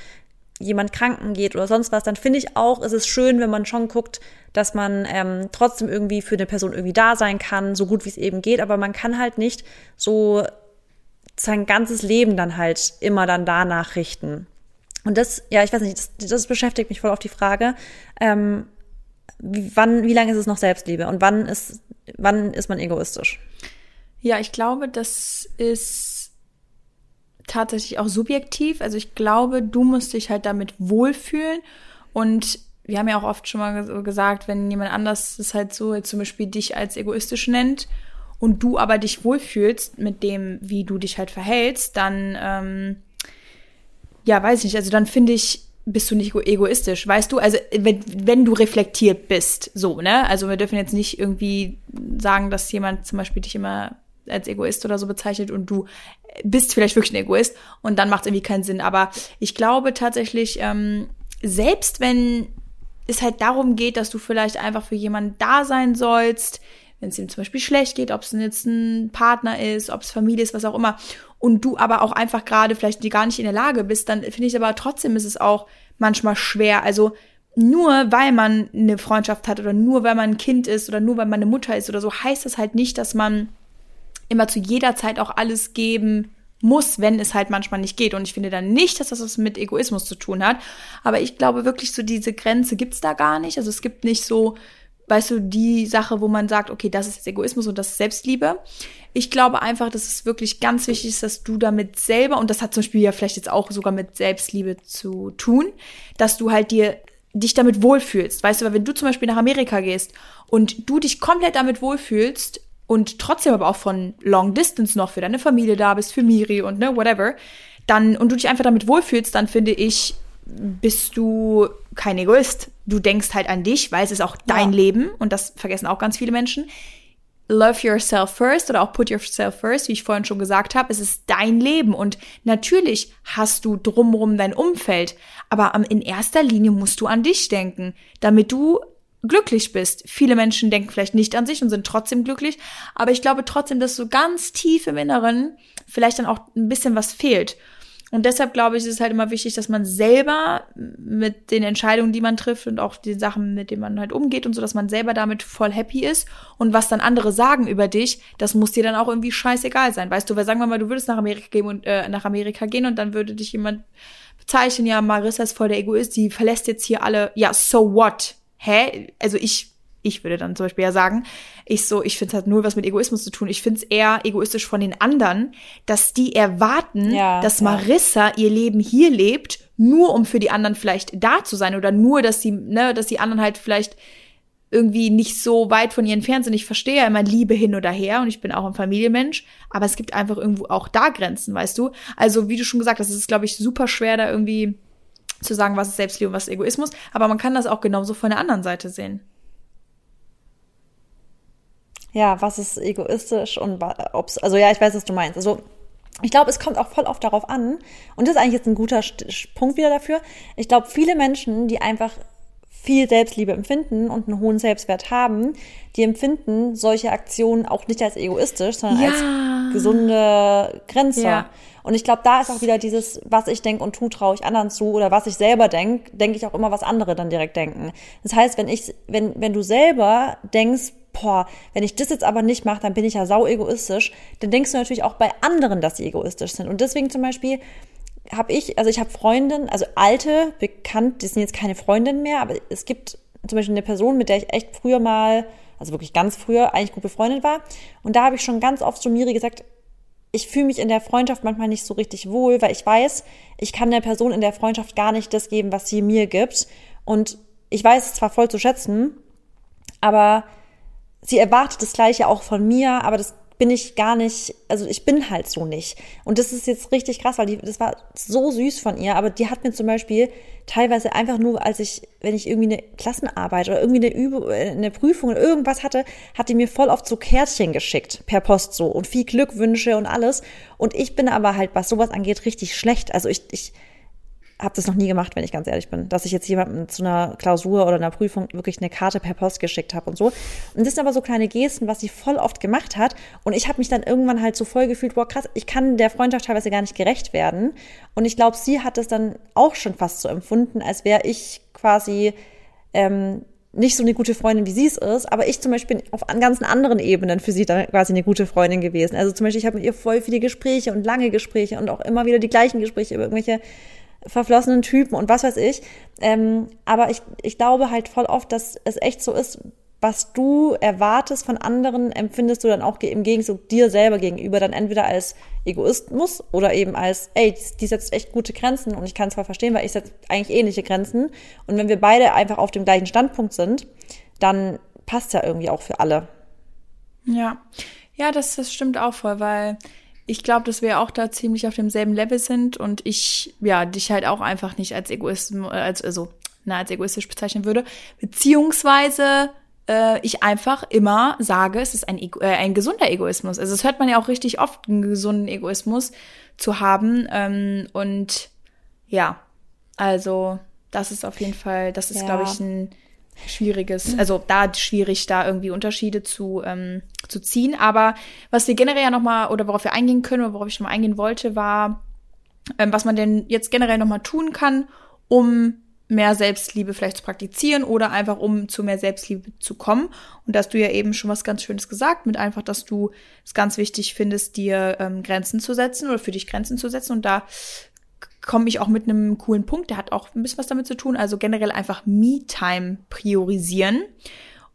jemand kranken geht oder sonst was, dann finde ich auch, ist es schön, wenn man schon guckt, dass man ähm, trotzdem irgendwie für eine Person irgendwie da sein kann, so gut wie es eben geht, aber man kann halt nicht so sein ganzes Leben dann halt immer dann danach richten. Und das, ja, ich weiß nicht, das, das beschäftigt mich voll auf die Frage, ähm, wie, wann, wie lange ist es noch Selbstliebe und wann ist, wann ist man egoistisch? Ja, ich glaube, das ist tatsächlich auch subjektiv. Also ich glaube, du musst dich halt damit wohlfühlen. Und wir haben ja auch oft schon mal gesagt, wenn jemand anders es halt so zum Beispiel dich als egoistisch nennt und du aber dich wohlfühlst mit dem, wie du dich halt verhältst, dann ähm, ja, weiß ich nicht. Also dann finde ich, bist du nicht egoistisch, weißt du? Also wenn, wenn du reflektiert bist, so, ne? Also wir dürfen jetzt nicht irgendwie sagen, dass jemand zum Beispiel dich immer als Egoist oder so bezeichnet und du bist vielleicht wirklich ein Egoist und dann macht es irgendwie keinen Sinn. Aber ich glaube tatsächlich, ähm, selbst wenn es halt darum geht, dass du vielleicht einfach für jemanden da sein sollst, wenn es ihm zum Beispiel schlecht geht, ob es jetzt ein Partner ist, ob es Familie ist, was auch immer, und du aber auch einfach gerade vielleicht gar nicht in der Lage bist, dann finde ich aber trotzdem ist es auch manchmal schwer. Also nur weil man eine Freundschaft hat oder nur weil man ein Kind ist oder nur weil man eine Mutter ist oder so, heißt das halt nicht, dass man immer zu jeder Zeit auch alles geben muss, wenn es halt manchmal nicht geht. Und ich finde dann nicht, dass das was mit Egoismus zu tun hat. Aber ich glaube wirklich, so diese Grenze gibt's da gar nicht. Also es gibt nicht so, weißt du, die Sache, wo man sagt, okay, das ist Egoismus und das ist Selbstliebe. Ich glaube einfach, dass es wirklich ganz wichtig ist, dass du damit selber, und das hat zum Beispiel ja vielleicht jetzt auch sogar mit Selbstliebe zu tun, dass du halt dir dich damit wohlfühlst. Weißt du, weil wenn du zum Beispiel nach Amerika gehst und du dich komplett damit wohlfühlst und trotzdem aber auch von Long Distance noch für deine Familie da bist, für Miri und ne, whatever, dann und du dich einfach damit wohlfühlst, dann finde ich, bist du kein Egoist. Du denkst halt an dich, weil es ist auch dein ja. Leben und das vergessen auch ganz viele Menschen. love yourself first oder auch put yourself first, wie ich vorhin schon gesagt habe, es ist dein Leben und natürlich hast du drumrum dein Umfeld, aber in erster Linie musst du an dich denken, damit du glücklich bist. Viele Menschen denken vielleicht nicht an sich und sind trotzdem glücklich, aber ich glaube trotzdem, dass so ganz tief im Inneren vielleicht dann auch ein bisschen was fehlt. Und deshalb glaube ich, ist es halt immer wichtig, dass man selber mit den Entscheidungen, die man trifft und auch die Sachen, mit denen man halt umgeht und so, dass man selber damit voll happy ist. Und was dann andere sagen über dich, das muss dir dann auch irgendwie scheißegal sein. Weißt du, weil sagen wir mal, du würdest nach Amerika gehen und äh, nach Amerika gehen und dann würde dich jemand bezeichnen, ja, Marissa ist voll der Egoist, die verlässt jetzt hier alle, ja, so what? Hä? Also ich, ich würde dann zum Beispiel ja sagen, ich so, ich finde es hat nur was mit Egoismus zu tun. Ich finde es eher egoistisch von den anderen, dass die erwarten, ja, dass Marissa ja. ihr Leben hier lebt, nur um für die anderen vielleicht da zu sein oder nur, dass sie, ne, dass die anderen halt vielleicht irgendwie nicht so weit von ihr entfernt sind. Ich verstehe ja immer Liebe hin oder her und ich bin auch ein Familienmensch, aber es gibt einfach irgendwo auch da Grenzen, weißt du? Also, wie du schon gesagt hast, es ist, glaube ich, super schwer, da irgendwie zu sagen, was ist Selbstliebe und was ist Egoismus, aber man kann das auch genauso von der anderen Seite sehen. Ja, was ist egoistisch und ob's, also ja, ich weiß, was du meinst. Also ich glaube, es kommt auch voll oft darauf an, und das ist eigentlich jetzt ein guter Punkt wieder dafür. Ich glaube, viele Menschen, die einfach viel Selbstliebe empfinden und einen hohen Selbstwert haben, die empfinden solche Aktionen auch nicht als egoistisch, sondern ja. als gesunde Grenze. Ja. Und ich glaube, da ist auch wieder dieses, was ich denke und tu, traue ich anderen zu oder was ich selber denke, denke ich auch immer, was andere dann direkt denken. Das heißt, wenn ich, wenn, wenn du selber denkst, boah, wenn ich das jetzt aber nicht mache, dann bin ich ja sau egoistisch, dann denkst du natürlich auch bei anderen, dass sie egoistisch sind. Und deswegen zum Beispiel habe ich, also ich habe Freundinnen, also alte, bekannt, die sind jetzt keine Freundinnen mehr, aber es gibt zum Beispiel eine Person, mit der ich echt früher mal, also wirklich ganz früher, eigentlich gut befreundet war. Und da habe ich schon ganz oft zu Miri gesagt, ich fühle mich in der Freundschaft manchmal nicht so richtig wohl, weil ich weiß, ich kann der Person in der Freundschaft gar nicht das geben, was sie mir gibt. Und ich weiß es zwar voll zu schätzen, aber sie erwartet das Gleiche auch von mir, aber das bin ich gar nicht, also ich bin halt so nicht. Und das ist jetzt richtig krass, weil die, das war so süß von ihr, aber die hat mir zum Beispiel teilweise einfach nur, als ich, wenn ich irgendwie eine Klassenarbeit oder irgendwie eine Übung, äh, eine Prüfung oder irgendwas hatte, hat die mir voll oft so Kärtchen geschickt, per Post so und viel Glückwünsche und alles. Und ich bin aber halt, was sowas angeht, richtig schlecht. Also ich, ich, habe das noch nie gemacht, wenn ich ganz ehrlich bin, dass ich jetzt jemandem zu einer Klausur oder einer Prüfung wirklich eine Karte per Post geschickt habe und so. Und das sind aber so kleine Gesten, was sie voll oft gemacht hat. Und ich habe mich dann irgendwann halt so voll gefühlt, boah krass, ich kann der Freundschaft teilweise gar nicht gerecht werden. Und ich glaube, sie hat es dann auch schon fast so empfunden, als wäre ich quasi ähm, nicht so eine gute Freundin, wie sie es ist, aber ich zum Beispiel auf ganzen anderen Ebenen für sie dann quasi eine gute Freundin gewesen. Also zum Beispiel, ich habe mit ihr voll viele Gespräche und lange Gespräche und auch immer wieder die gleichen Gespräche über irgendwelche verflossenen Typen und was weiß ich. Ähm, aber ich, ich glaube halt voll oft, dass es echt so ist, was du erwartest von anderen, empfindest du dann auch im Gegenzug dir selber gegenüber dann entweder als Egoismus oder eben als, ey, die setzt echt gute Grenzen und ich kann zwar verstehen, weil ich setze eigentlich ähnliche Grenzen. Und wenn wir beide einfach auf dem gleichen Standpunkt sind, dann passt ja irgendwie auch für alle. Ja, ja, das, das stimmt auch voll, weil ich glaube, dass wir auch da ziemlich auf demselben Level sind und ich, ja, dich halt auch einfach nicht als Egoist, äh, als, also, na, als egoistisch bezeichnen würde. Beziehungsweise äh, ich einfach immer sage, es ist ein, Ego, äh, ein gesunder Egoismus. Also das hört man ja auch richtig oft, einen gesunden Egoismus zu haben. Ähm, und ja, also das ist auf jeden Fall, das ist, ja. glaube ich, ein schwieriges, also da schwierig, da irgendwie Unterschiede zu, ähm, zu ziehen. Aber was wir generell ja nochmal, oder worauf wir eingehen können, oder worauf ich schon mal eingehen wollte, war, ähm, was man denn jetzt generell nochmal tun kann, um mehr Selbstliebe vielleicht zu praktizieren oder einfach um zu mehr Selbstliebe zu kommen. Und da hast du ja eben schon was ganz Schönes gesagt, mit einfach, dass du es ganz wichtig findest, dir ähm, Grenzen zu setzen oder für dich Grenzen zu setzen. Und da komme ich auch mit einem coolen Punkt, der hat auch ein bisschen was damit zu tun. Also generell einfach Me-Time priorisieren.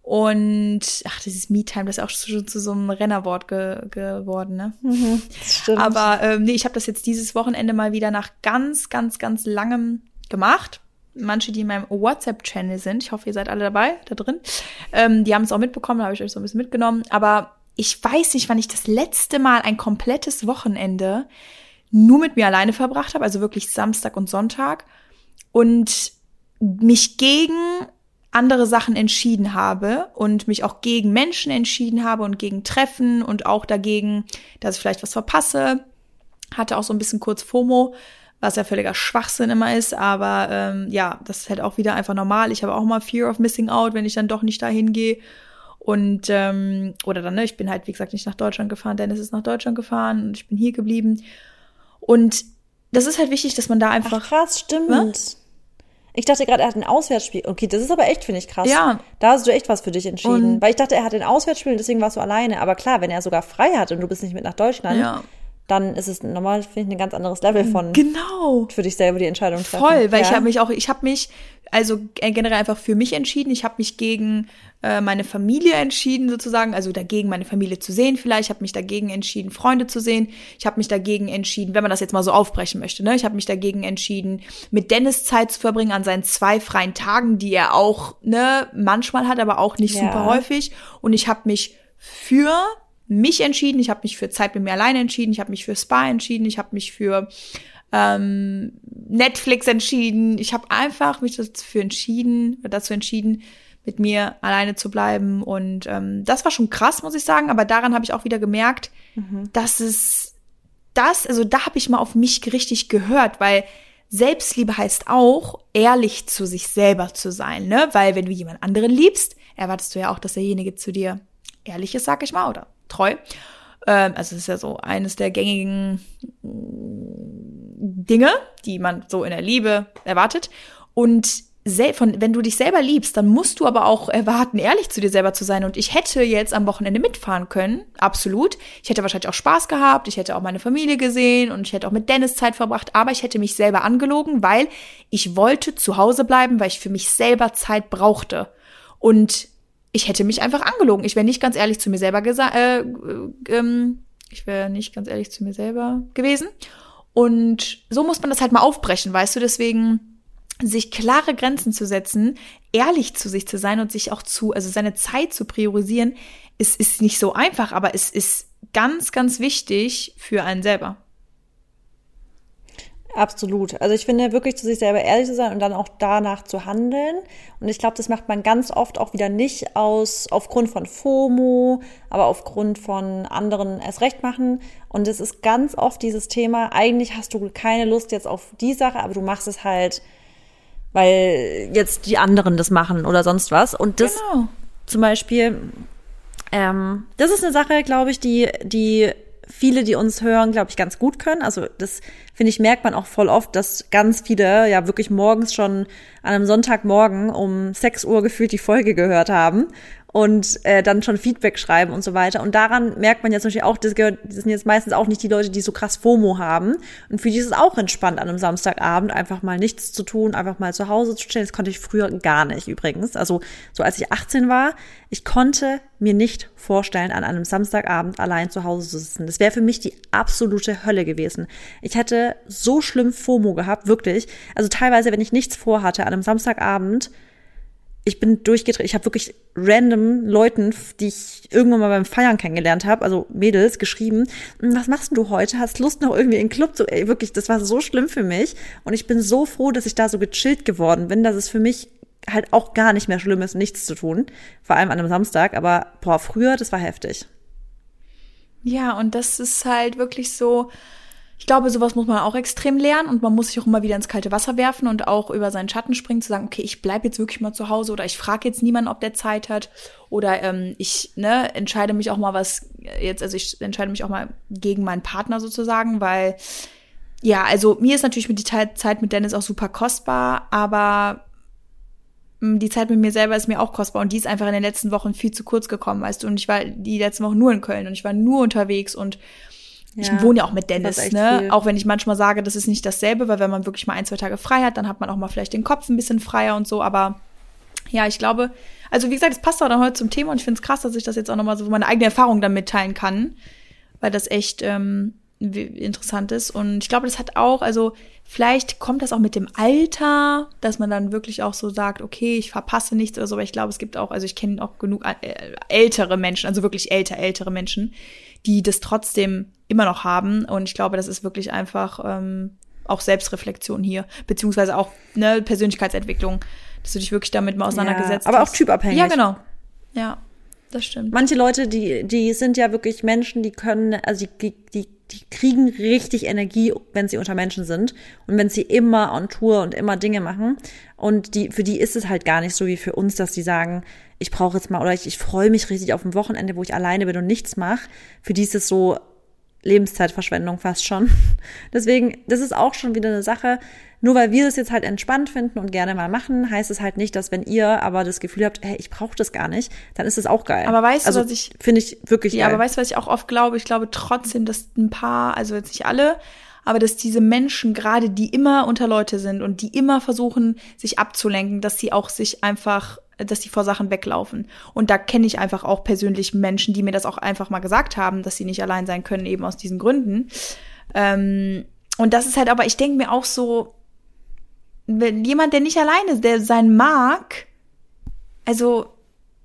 Und ach, dieses Me-Time, das ist auch schon zu so einem Rennerwort ge geworden, ne? Mhm, stimmt. Aber ähm, nee, ich habe das jetzt dieses Wochenende mal wieder nach ganz, ganz, ganz langem gemacht. Manche, die in meinem WhatsApp-Channel sind, ich hoffe, ihr seid alle dabei, da drin, ähm, die haben es auch mitbekommen, da habe ich euch so ein bisschen mitgenommen. Aber ich weiß nicht, wann ich das letzte Mal ein komplettes Wochenende nur mit mir alleine verbracht habe, also wirklich Samstag und Sonntag und mich gegen andere Sachen entschieden habe und mich auch gegen Menschen entschieden habe und gegen Treffen und auch dagegen, dass ich vielleicht was verpasse. Hatte auch so ein bisschen kurz FOMO, was ja völliger Schwachsinn immer ist, aber ähm, ja, das ist halt auch wieder einfach normal. Ich habe auch mal Fear of Missing Out, wenn ich dann doch nicht dahin gehe. Und, ähm, oder dann, ne, ich bin halt, wie gesagt, nicht nach Deutschland gefahren, Dennis ist nach Deutschland gefahren und ich bin hier geblieben. Und das ist halt wichtig, dass man da einfach. Ach, krass, stimmt. Was? Ich dachte gerade, er hat ein Auswärtsspiel. Okay, das ist aber echt, finde ich, krass. Ja. Da hast du echt was für dich entschieden. Und Weil ich dachte, er hat ein Auswärtsspiel und deswegen warst du alleine. Aber klar, wenn er sogar frei hat und du bist nicht mit nach Deutschland, ja dann ist es normal, finde ich, ein ganz anderes Level von genau. für dich selber die Entscheidung treffen. Voll, weil ja. ich habe mich auch, ich habe mich also generell einfach für mich entschieden. Ich habe mich gegen äh, meine Familie entschieden sozusagen, also dagegen meine Familie zu sehen vielleicht. Ich habe mich dagegen entschieden, Freunde zu sehen. Ich habe mich dagegen entschieden, wenn man das jetzt mal so aufbrechen möchte, ne? Ich habe mich dagegen entschieden, mit Dennis Zeit zu verbringen an seinen zwei freien Tagen, die er auch ne manchmal hat, aber auch nicht ja. super häufig. Und ich habe mich für mich entschieden, ich habe mich für Zeit mit mir alleine entschieden, ich habe mich für Spa entschieden, ich habe mich für ähm, Netflix entschieden. Ich habe einfach mich dafür entschieden, dazu entschieden, mit mir alleine zu bleiben. Und ähm, das war schon krass, muss ich sagen. Aber daran habe ich auch wieder gemerkt, mhm. dass es das, also da habe ich mal auf mich richtig gehört, weil Selbstliebe heißt auch, ehrlich zu sich selber zu sein, ne? Weil wenn du jemand anderen liebst, erwartest du ja auch, dass derjenige zu dir ehrlich ist, sag ich mal, oder treu. Ähm, also es ist ja so eines der gängigen Dinge, die man so in der Liebe erwartet. Und von, wenn du dich selber liebst, dann musst du aber auch erwarten, ehrlich zu dir selber zu sein. Und ich hätte jetzt am Wochenende mitfahren können, absolut. Ich hätte wahrscheinlich auch Spaß gehabt, ich hätte auch meine Familie gesehen und ich hätte auch mit Dennis Zeit verbracht, aber ich hätte mich selber angelogen, weil ich wollte zu Hause bleiben, weil ich für mich selber Zeit brauchte. Und ich hätte mich einfach angelogen. Ich wäre nicht ganz ehrlich zu mir selber gesagt, äh, äh, ähm, ich wäre nicht ganz ehrlich zu mir selber gewesen. Und so muss man das halt mal aufbrechen, weißt du, deswegen sich klare Grenzen zu setzen, ehrlich zu sich zu sein und sich auch zu, also seine Zeit zu priorisieren, es ist nicht so einfach, aber es ist ganz, ganz wichtig für einen selber. Absolut. Also ich finde wirklich zu sich selber ehrlich zu sein und dann auch danach zu handeln. Und ich glaube, das macht man ganz oft auch wieder nicht aus aufgrund von FOMO, aber aufgrund von anderen erst recht machen. Und es ist ganz oft dieses Thema, eigentlich hast du keine Lust jetzt auf die Sache, aber du machst es halt, weil jetzt die anderen das machen oder sonst was. Und das genau. zum Beispiel, ähm, das ist eine Sache, glaube ich, die, die viele, die uns hören, glaube ich, ganz gut können. Also das finde ich, merkt man auch voll oft, dass ganz viele ja wirklich morgens schon an einem Sonntagmorgen um 6 Uhr gefühlt die Folge gehört haben und äh, dann schon Feedback schreiben und so weiter. Und daran merkt man jetzt natürlich auch, das, gehört, das sind jetzt meistens auch nicht die Leute, die so krass FOMO haben. Und für die ist es auch entspannt, an einem Samstagabend einfach mal nichts zu tun, einfach mal zu Hause zu stehen. Das konnte ich früher gar nicht übrigens. Also so als ich 18 war, ich konnte mir nicht vorstellen, an einem Samstagabend allein zu Hause zu sitzen. Das wäre für mich die absolute Hölle gewesen. Ich hätte so schlimm FOMO gehabt, wirklich. Also teilweise, wenn ich nichts vorhatte, an einem Samstagabend, ich bin durchgedreht. Ich habe wirklich random Leuten, die ich irgendwann mal beim Feiern kennengelernt habe, also Mädels, geschrieben, hm, was machst du heute? Hast Lust noch irgendwie in den Club zu? Ey, wirklich, das war so schlimm für mich. Und ich bin so froh, dass ich da so gechillt geworden bin, dass es für mich halt auch gar nicht mehr schlimm ist, nichts zu tun. Vor allem an einem Samstag. Aber boah, früher, das war heftig. Ja, und das ist halt wirklich so, ich glaube, sowas muss man auch extrem lernen und man muss sich auch immer wieder ins kalte Wasser werfen und auch über seinen Schatten springen, zu sagen, okay, ich bleib jetzt wirklich mal zu Hause oder ich frage jetzt niemanden, ob der Zeit hat oder ähm, ich ne, entscheide mich auch mal was jetzt, also ich entscheide mich auch mal gegen meinen Partner sozusagen, weil ja, also mir ist natürlich die Zeit mit Dennis auch super kostbar, aber hm, die Zeit mit mir selber ist mir auch kostbar und die ist einfach in den letzten Wochen viel zu kurz gekommen, weißt du, und ich war die letzten Wochen nur in Köln und ich war nur unterwegs und ja, ich wohne ja auch mit Dennis, ne? Viel. Auch wenn ich manchmal sage, das ist nicht dasselbe, weil wenn man wirklich mal ein, zwei Tage frei hat, dann hat man auch mal vielleicht den Kopf ein bisschen freier und so. Aber ja, ich glaube, also wie gesagt, es passt auch dann heute zum Thema und ich finde es krass, dass ich das jetzt auch nochmal so meine eigene Erfahrung dann mitteilen kann, weil das echt ähm, interessant ist. Und ich glaube, das hat auch, also vielleicht kommt das auch mit dem Alter, dass man dann wirklich auch so sagt, okay, ich verpasse nichts oder so, aber ich glaube, es gibt auch, also ich kenne auch genug äh, ältere Menschen, also wirklich älter, ältere Menschen, die das trotzdem immer noch haben. Und ich glaube, das ist wirklich einfach ähm, auch Selbstreflexion hier, beziehungsweise auch ne, Persönlichkeitsentwicklung, dass du dich wirklich damit mal auseinandergesetzt ja, aber hast. auch typabhängig. Ja, genau. Ja, das stimmt. Manche Leute, die, die sind ja wirklich Menschen, die können, also die, die, die kriegen richtig Energie, wenn sie unter Menschen sind und wenn sie immer on Tour und immer Dinge machen. Und die, für die ist es halt gar nicht so wie für uns, dass die sagen, ich brauche jetzt mal oder ich, ich freue mich richtig auf ein Wochenende, wo ich alleine bin und nichts mache. Für die ist es so Lebenszeitverschwendung fast schon. Deswegen, das ist auch schon wieder eine Sache. Nur weil wir das jetzt halt entspannt finden und gerne mal machen, heißt es halt nicht, dass wenn ihr aber das Gefühl habt, hey, ich brauche das gar nicht, dann ist es auch geil. Aber weißt also, du, was ich finde ich wirklich Ja, geil. aber weißt du, was ich auch oft glaube? Ich glaube trotzdem, dass ein paar, also jetzt nicht alle, aber dass diese Menschen gerade, die immer unter Leute sind und die immer versuchen, sich abzulenken, dass sie auch sich einfach, dass sie vor Sachen weglaufen. Und da kenne ich einfach auch persönlich Menschen, die mir das auch einfach mal gesagt haben, dass sie nicht allein sein können, eben aus diesen Gründen. Ähm, und das ist halt, aber ich denke mir auch so, wenn jemand, der nicht alleine der sein mag, also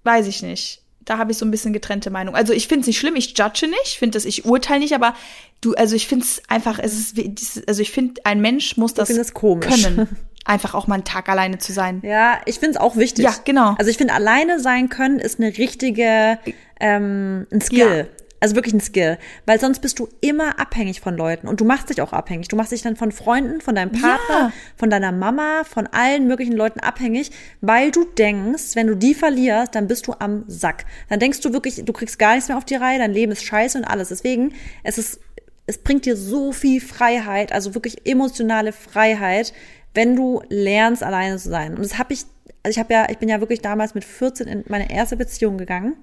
weiß ich nicht. Da habe ich so ein bisschen getrennte Meinung. Also ich finde es nicht schlimm, ich judge nicht, ich finde das, ich urteile nicht, aber du, also ich finde es einfach, es ist, also ich finde, ein Mensch muss das, das komisch. können, einfach auch mal einen Tag alleine zu sein. Ja, ich finde es auch wichtig. Ja, genau. Also ich finde, alleine sein können ist eine richtige, ähm, ein Skill. Ja. Also wirklich ein Skill. Weil sonst bist du immer abhängig von Leuten. Und du machst dich auch abhängig. Du machst dich dann von Freunden, von deinem Partner, Ja. von deiner Mama, von allen möglichen Leuten abhängig, weil du denkst, wenn du die verlierst, dann bist du am Sack. Dann denkst du wirklich, du kriegst gar nichts mehr auf die Reihe, dein Leben ist scheiße und alles. Deswegen, es ist, es bringt dir so viel Freiheit, also wirklich emotionale Freiheit, wenn du lernst, alleine zu sein. Und das habe ich, also ich habe ja, ich bin ja wirklich damals mit 14 in meine erste Beziehung gegangen.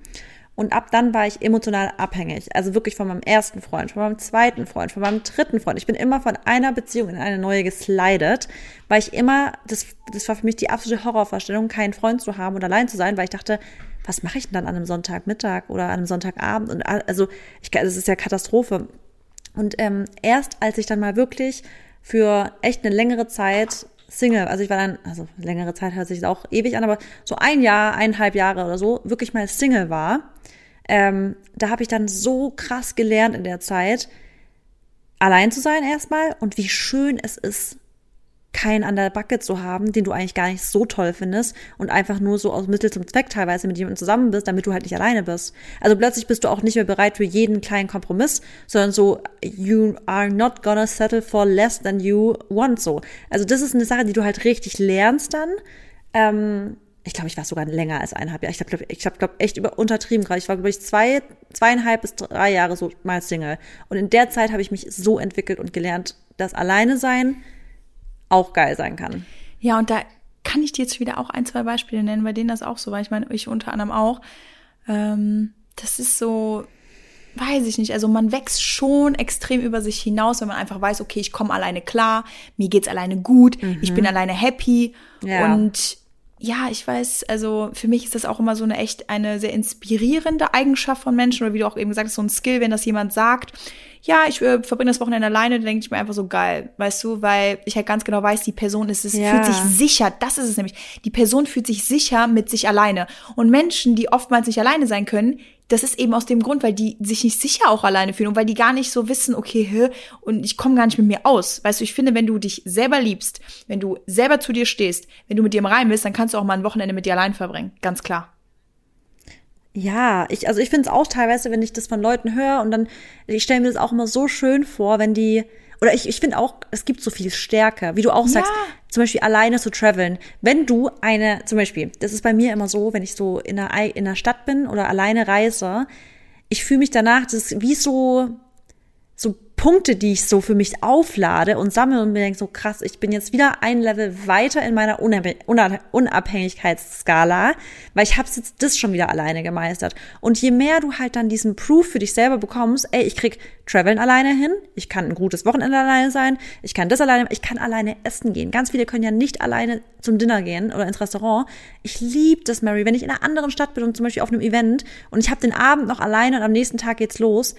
Und ab dann war ich emotional abhängig. Also wirklich von meinem ersten Freund, von meinem zweiten Freund, von meinem dritten Freund. Ich bin immer von einer Beziehung in eine neue geslidet, weil ich immer, das, das war für mich die absolute Horrorvorstellung, keinen Freund zu haben und allein zu sein, weil ich dachte, was mache ich denn dann an einem Sonntagmittag oder an einem Sonntagabend? Und also, ich, das ist ja Katastrophe. Und ähm, erst als ich dann mal wirklich für echt eine längere Zeit Single, also ich war dann, also längere Zeit hört sich auch ewig an, aber so ein Jahr, eineinhalb Jahre oder so, wirklich mal Single war, ähm, da habe ich dann so krass gelernt in der Zeit, allein zu sein erstmal und wie schön es ist, keinen an der Backe zu haben, den du eigentlich gar nicht so toll findest und einfach nur so aus Mittel zum Zweck teilweise mit jemandem zusammen bist, damit du halt nicht alleine bist. Also plötzlich bist du auch nicht mehr bereit für jeden kleinen Kompromiss, sondern so, you are not gonna settle for less than you want so. Also das ist eine Sache, die du halt richtig lernst dann. Ähm, ich glaube, ich war sogar länger als eineinhalb Jahre. Ich habe, ich habe, glaube echt über untertrieben gerade. Ich war, glaube ich, zwei, zweieinhalb bis drei Jahre so mal Single. Und in der Zeit habe ich mich so entwickelt und gelernt, dass alleine sein auch geil sein kann. Ja, und da kann ich dir jetzt wieder auch ein, zwei Beispiele nennen, bei denen das auch so war. Ich meine, ich unter anderem auch. Ähm, das ist so, weiß ich nicht. Also man wächst schon extrem über sich hinaus, wenn man einfach weiß, okay, ich komme alleine klar, mir geht's alleine gut, ich bin alleine happy. Ja. Und ja, ich weiß, also für mich ist das auch immer so eine echt eine sehr inspirierende Eigenschaft von Menschen oder wie du auch eben gesagt hast, so ein Skill, wenn das jemand sagt, ja, ich äh, verbringe das Wochenende alleine, dann denke ich mir einfach so geil, weißt du, weil ich halt ganz genau weiß, die Person ist es, Ja. fühlt sich sicher, das ist es nämlich. Die Person fühlt sich sicher mit sich alleine. Und Menschen, die oftmals nicht alleine sein können, das ist eben aus dem Grund, weil die sich nicht sicher auch alleine fühlen und weil die gar nicht so wissen, okay, hä, und ich komme gar nicht mit mir aus. Weißt du, ich finde, wenn du dich selber liebst, wenn du selber zu dir stehst, wenn du mit dir im Reim bist, dann kannst du auch mal ein Wochenende mit dir allein verbringen. Ganz klar. Ja, ich, also ich finde es auch teilweise, wenn ich das von Leuten höre und dann, ich stelle mir das auch immer so schön vor, wenn die, oder ich, ich finde auch, es gibt so viel Stärke, wie du auch sagst, Ja. zum Beispiel alleine zu traveln. Wenn du eine, zum Beispiel, das ist bei mir immer so, wenn ich so in der, Ei- in der Stadt bin oder alleine reise, ich fühle mich danach, das ist wie so, so Punkte, die ich so für mich auflade und sammle und mir denke so krass, ich bin jetzt wieder ein Level weiter in meiner Unab Unab Unabhängigkeitsskala, weil ich habe jetzt das schon wieder alleine gemeistert. Und je mehr du halt dann diesen Proof für dich selber bekommst, ey, ich krieg Traveln alleine hin, ich kann ein gutes Wochenende alleine sein, ich kann das alleine, ich kann alleine essen gehen. Ganz viele können ja nicht alleine zum Dinner gehen oder ins Restaurant. Ich liebe das, Mary, wenn ich in einer anderen Stadt bin und zum Beispiel auf einem Event und ich habe den Abend noch alleine und am nächsten Tag geht's los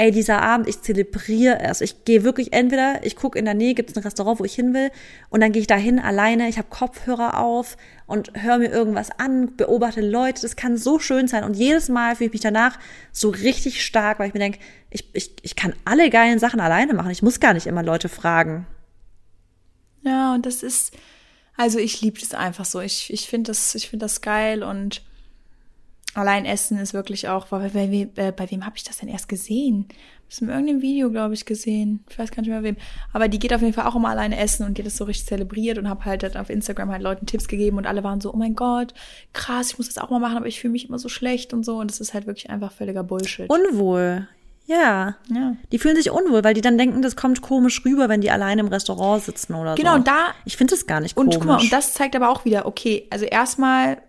ey, dieser Abend, ich zelebriere es. Ich gehe wirklich entweder, ich gucke in der Nähe, gibt es ein Restaurant, wo ich hin will, und dann gehe ich dahin alleine, ich habe Kopfhörer auf und höre mir irgendwas an, beobachte Leute. Das kann so schön sein. Und jedes Mal fühle ich mich danach so richtig stark, weil ich mir denke, ich, ich, ich kann alle geilen Sachen alleine machen. Ich muss gar nicht immer Leute fragen. Ja, und das ist Also ich liebe das einfach so. Ich, ich finde das, ich finde das geil und allein Essen ist wirklich auch, bei, bei, bei, bei wem habe ich das denn erst gesehen? Das ist in irgendeinem Video, glaube ich, gesehen. Ich weiß gar nicht mehr wem. Aber die geht auf jeden Fall auch immer alleine essen und die hat das so richtig zelebriert und habe halt, halt auf Instagram halt Leuten Tipps gegeben und alle waren so, oh mein Gott, krass, ich muss das auch mal machen, aber ich fühle mich immer so schlecht und so. Und das ist halt wirklich einfach völliger Bullshit. Unwohl. Ja. ja. Die fühlen sich unwohl, weil die dann denken, das kommt komisch rüber, wenn die alleine im Restaurant sitzen oder Genau, so. Genau, und da. Ich finde das gar nicht Und komisch. guck mal, und das zeigt aber auch wieder, okay, also erstmal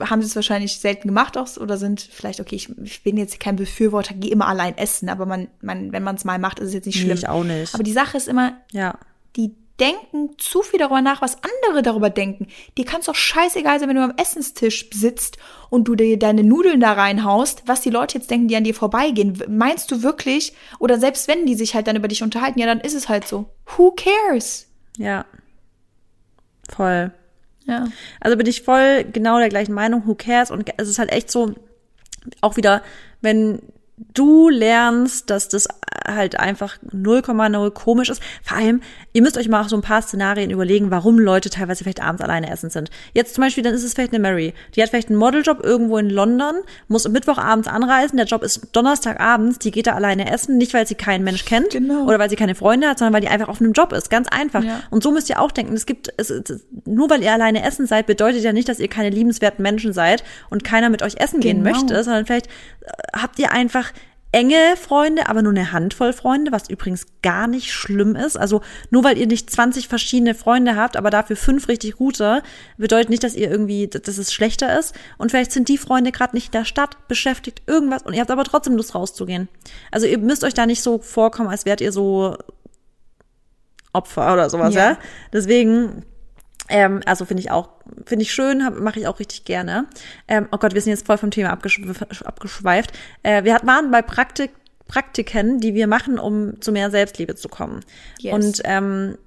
haben sie es wahrscheinlich selten gemacht auch, oder sind vielleicht, okay, ich, ich bin jetzt kein Befürworter, geh immer allein essen, aber man, man, wenn man es mal macht, ist es jetzt nicht Nee, schlimm. ich auch nicht. Aber die Sache ist immer, ja. die denken zu viel darüber nach, was andere darüber denken. Dir kann es doch scheißegal sein, wenn du am Essenstisch sitzt und du dir deine Nudeln da reinhaust, was die Leute jetzt denken, die an dir vorbeigehen. Meinst du wirklich, oder selbst wenn die sich halt dann über dich unterhalten, ja, dann ist es halt so. Who cares? Ja. Voll. Ja. Also bin ich voll genau der gleichen Meinung, who cares? Und es ist halt echt so, auch wieder, wenn du lernst, dass das halt einfach 0,0 komisch ist. Vor allem, ihr müsst euch mal so ein paar Szenarien überlegen, warum Leute teilweise vielleicht abends alleine essen sind. Jetzt zum Beispiel, dann ist es vielleicht eine Mary. Die hat vielleicht einen Modeljob irgendwo in London, muss am Mittwochabends anreisen, der Job ist Donnerstagabends, die geht da alleine essen, nicht weil sie keinen Mensch kennt Genau. oder weil sie keine Freunde hat, sondern weil die einfach auf einem Job ist. Ganz einfach. Ja. Und so müsst ihr auch denken, es gibt, es, es, nur weil ihr alleine essen seid, bedeutet ja nicht, dass ihr keine liebenswerten Menschen seid und keiner mit euch essen gehen Genau. möchte, sondern vielleicht äh, habt ihr einfach enge Freunde, aber nur eine Handvoll Freunde, was übrigens gar nicht schlimm ist. Also nur weil ihr nicht 20 verschiedene Freunde habt, aber dafür fünf richtig gute, bedeutet nicht, dass ihr irgendwie, dass es schlechter ist. Und vielleicht sind die Freunde gerade nicht in der Stadt beschäftigt, irgendwas, und ihr habt aber trotzdem Lust rauszugehen. Also ihr müsst euch da nicht so vorkommen, als wärt ihr so Opfer oder sowas, ja. Ja. Deswegen, ähm, also finde ich auch, finde ich schön, mache ich auch richtig gerne. Ähm, oh Gott, wir sind jetzt voll vom Thema abgeschw abgeschweift. Äh, wir hat, waren bei Praktik, Praktiken, die wir machen, um zu mehr Selbstliebe zu kommen. Yes. Und ähm,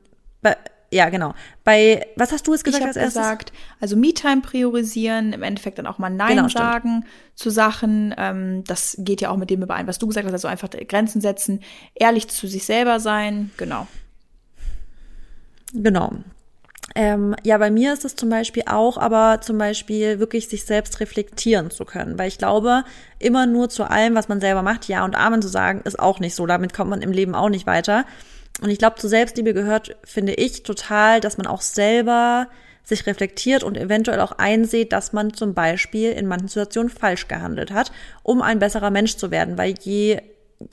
bei, ja, genau. Bei, was hast du jetzt Ich gesagt habe als erstes? gesagt, also Me-Time priorisieren, im Endeffekt dann auch mal Nein Genau, stimmt. sagen zu Sachen. Ähm, das geht ja auch mit dem überein, was du gesagt hast, also einfach Grenzen setzen, ehrlich zu sich selber sein, genau. Genau. Ähm, ja, bei mir ist es zum Beispiel auch, aber zum Beispiel wirklich sich selbst reflektieren zu können, weil ich glaube, immer nur zu allem, was man selber macht, ja und Amen zu sagen, ist auch nicht so. Damit kommt man im Leben auch nicht weiter. Und ich glaube, zu Selbstliebe gehört, finde ich, total, dass man auch selber sich reflektiert und eventuell auch einsieht, dass man zum Beispiel in manchen Situationen falsch gehandelt hat, um ein besserer Mensch zu werden, weil je,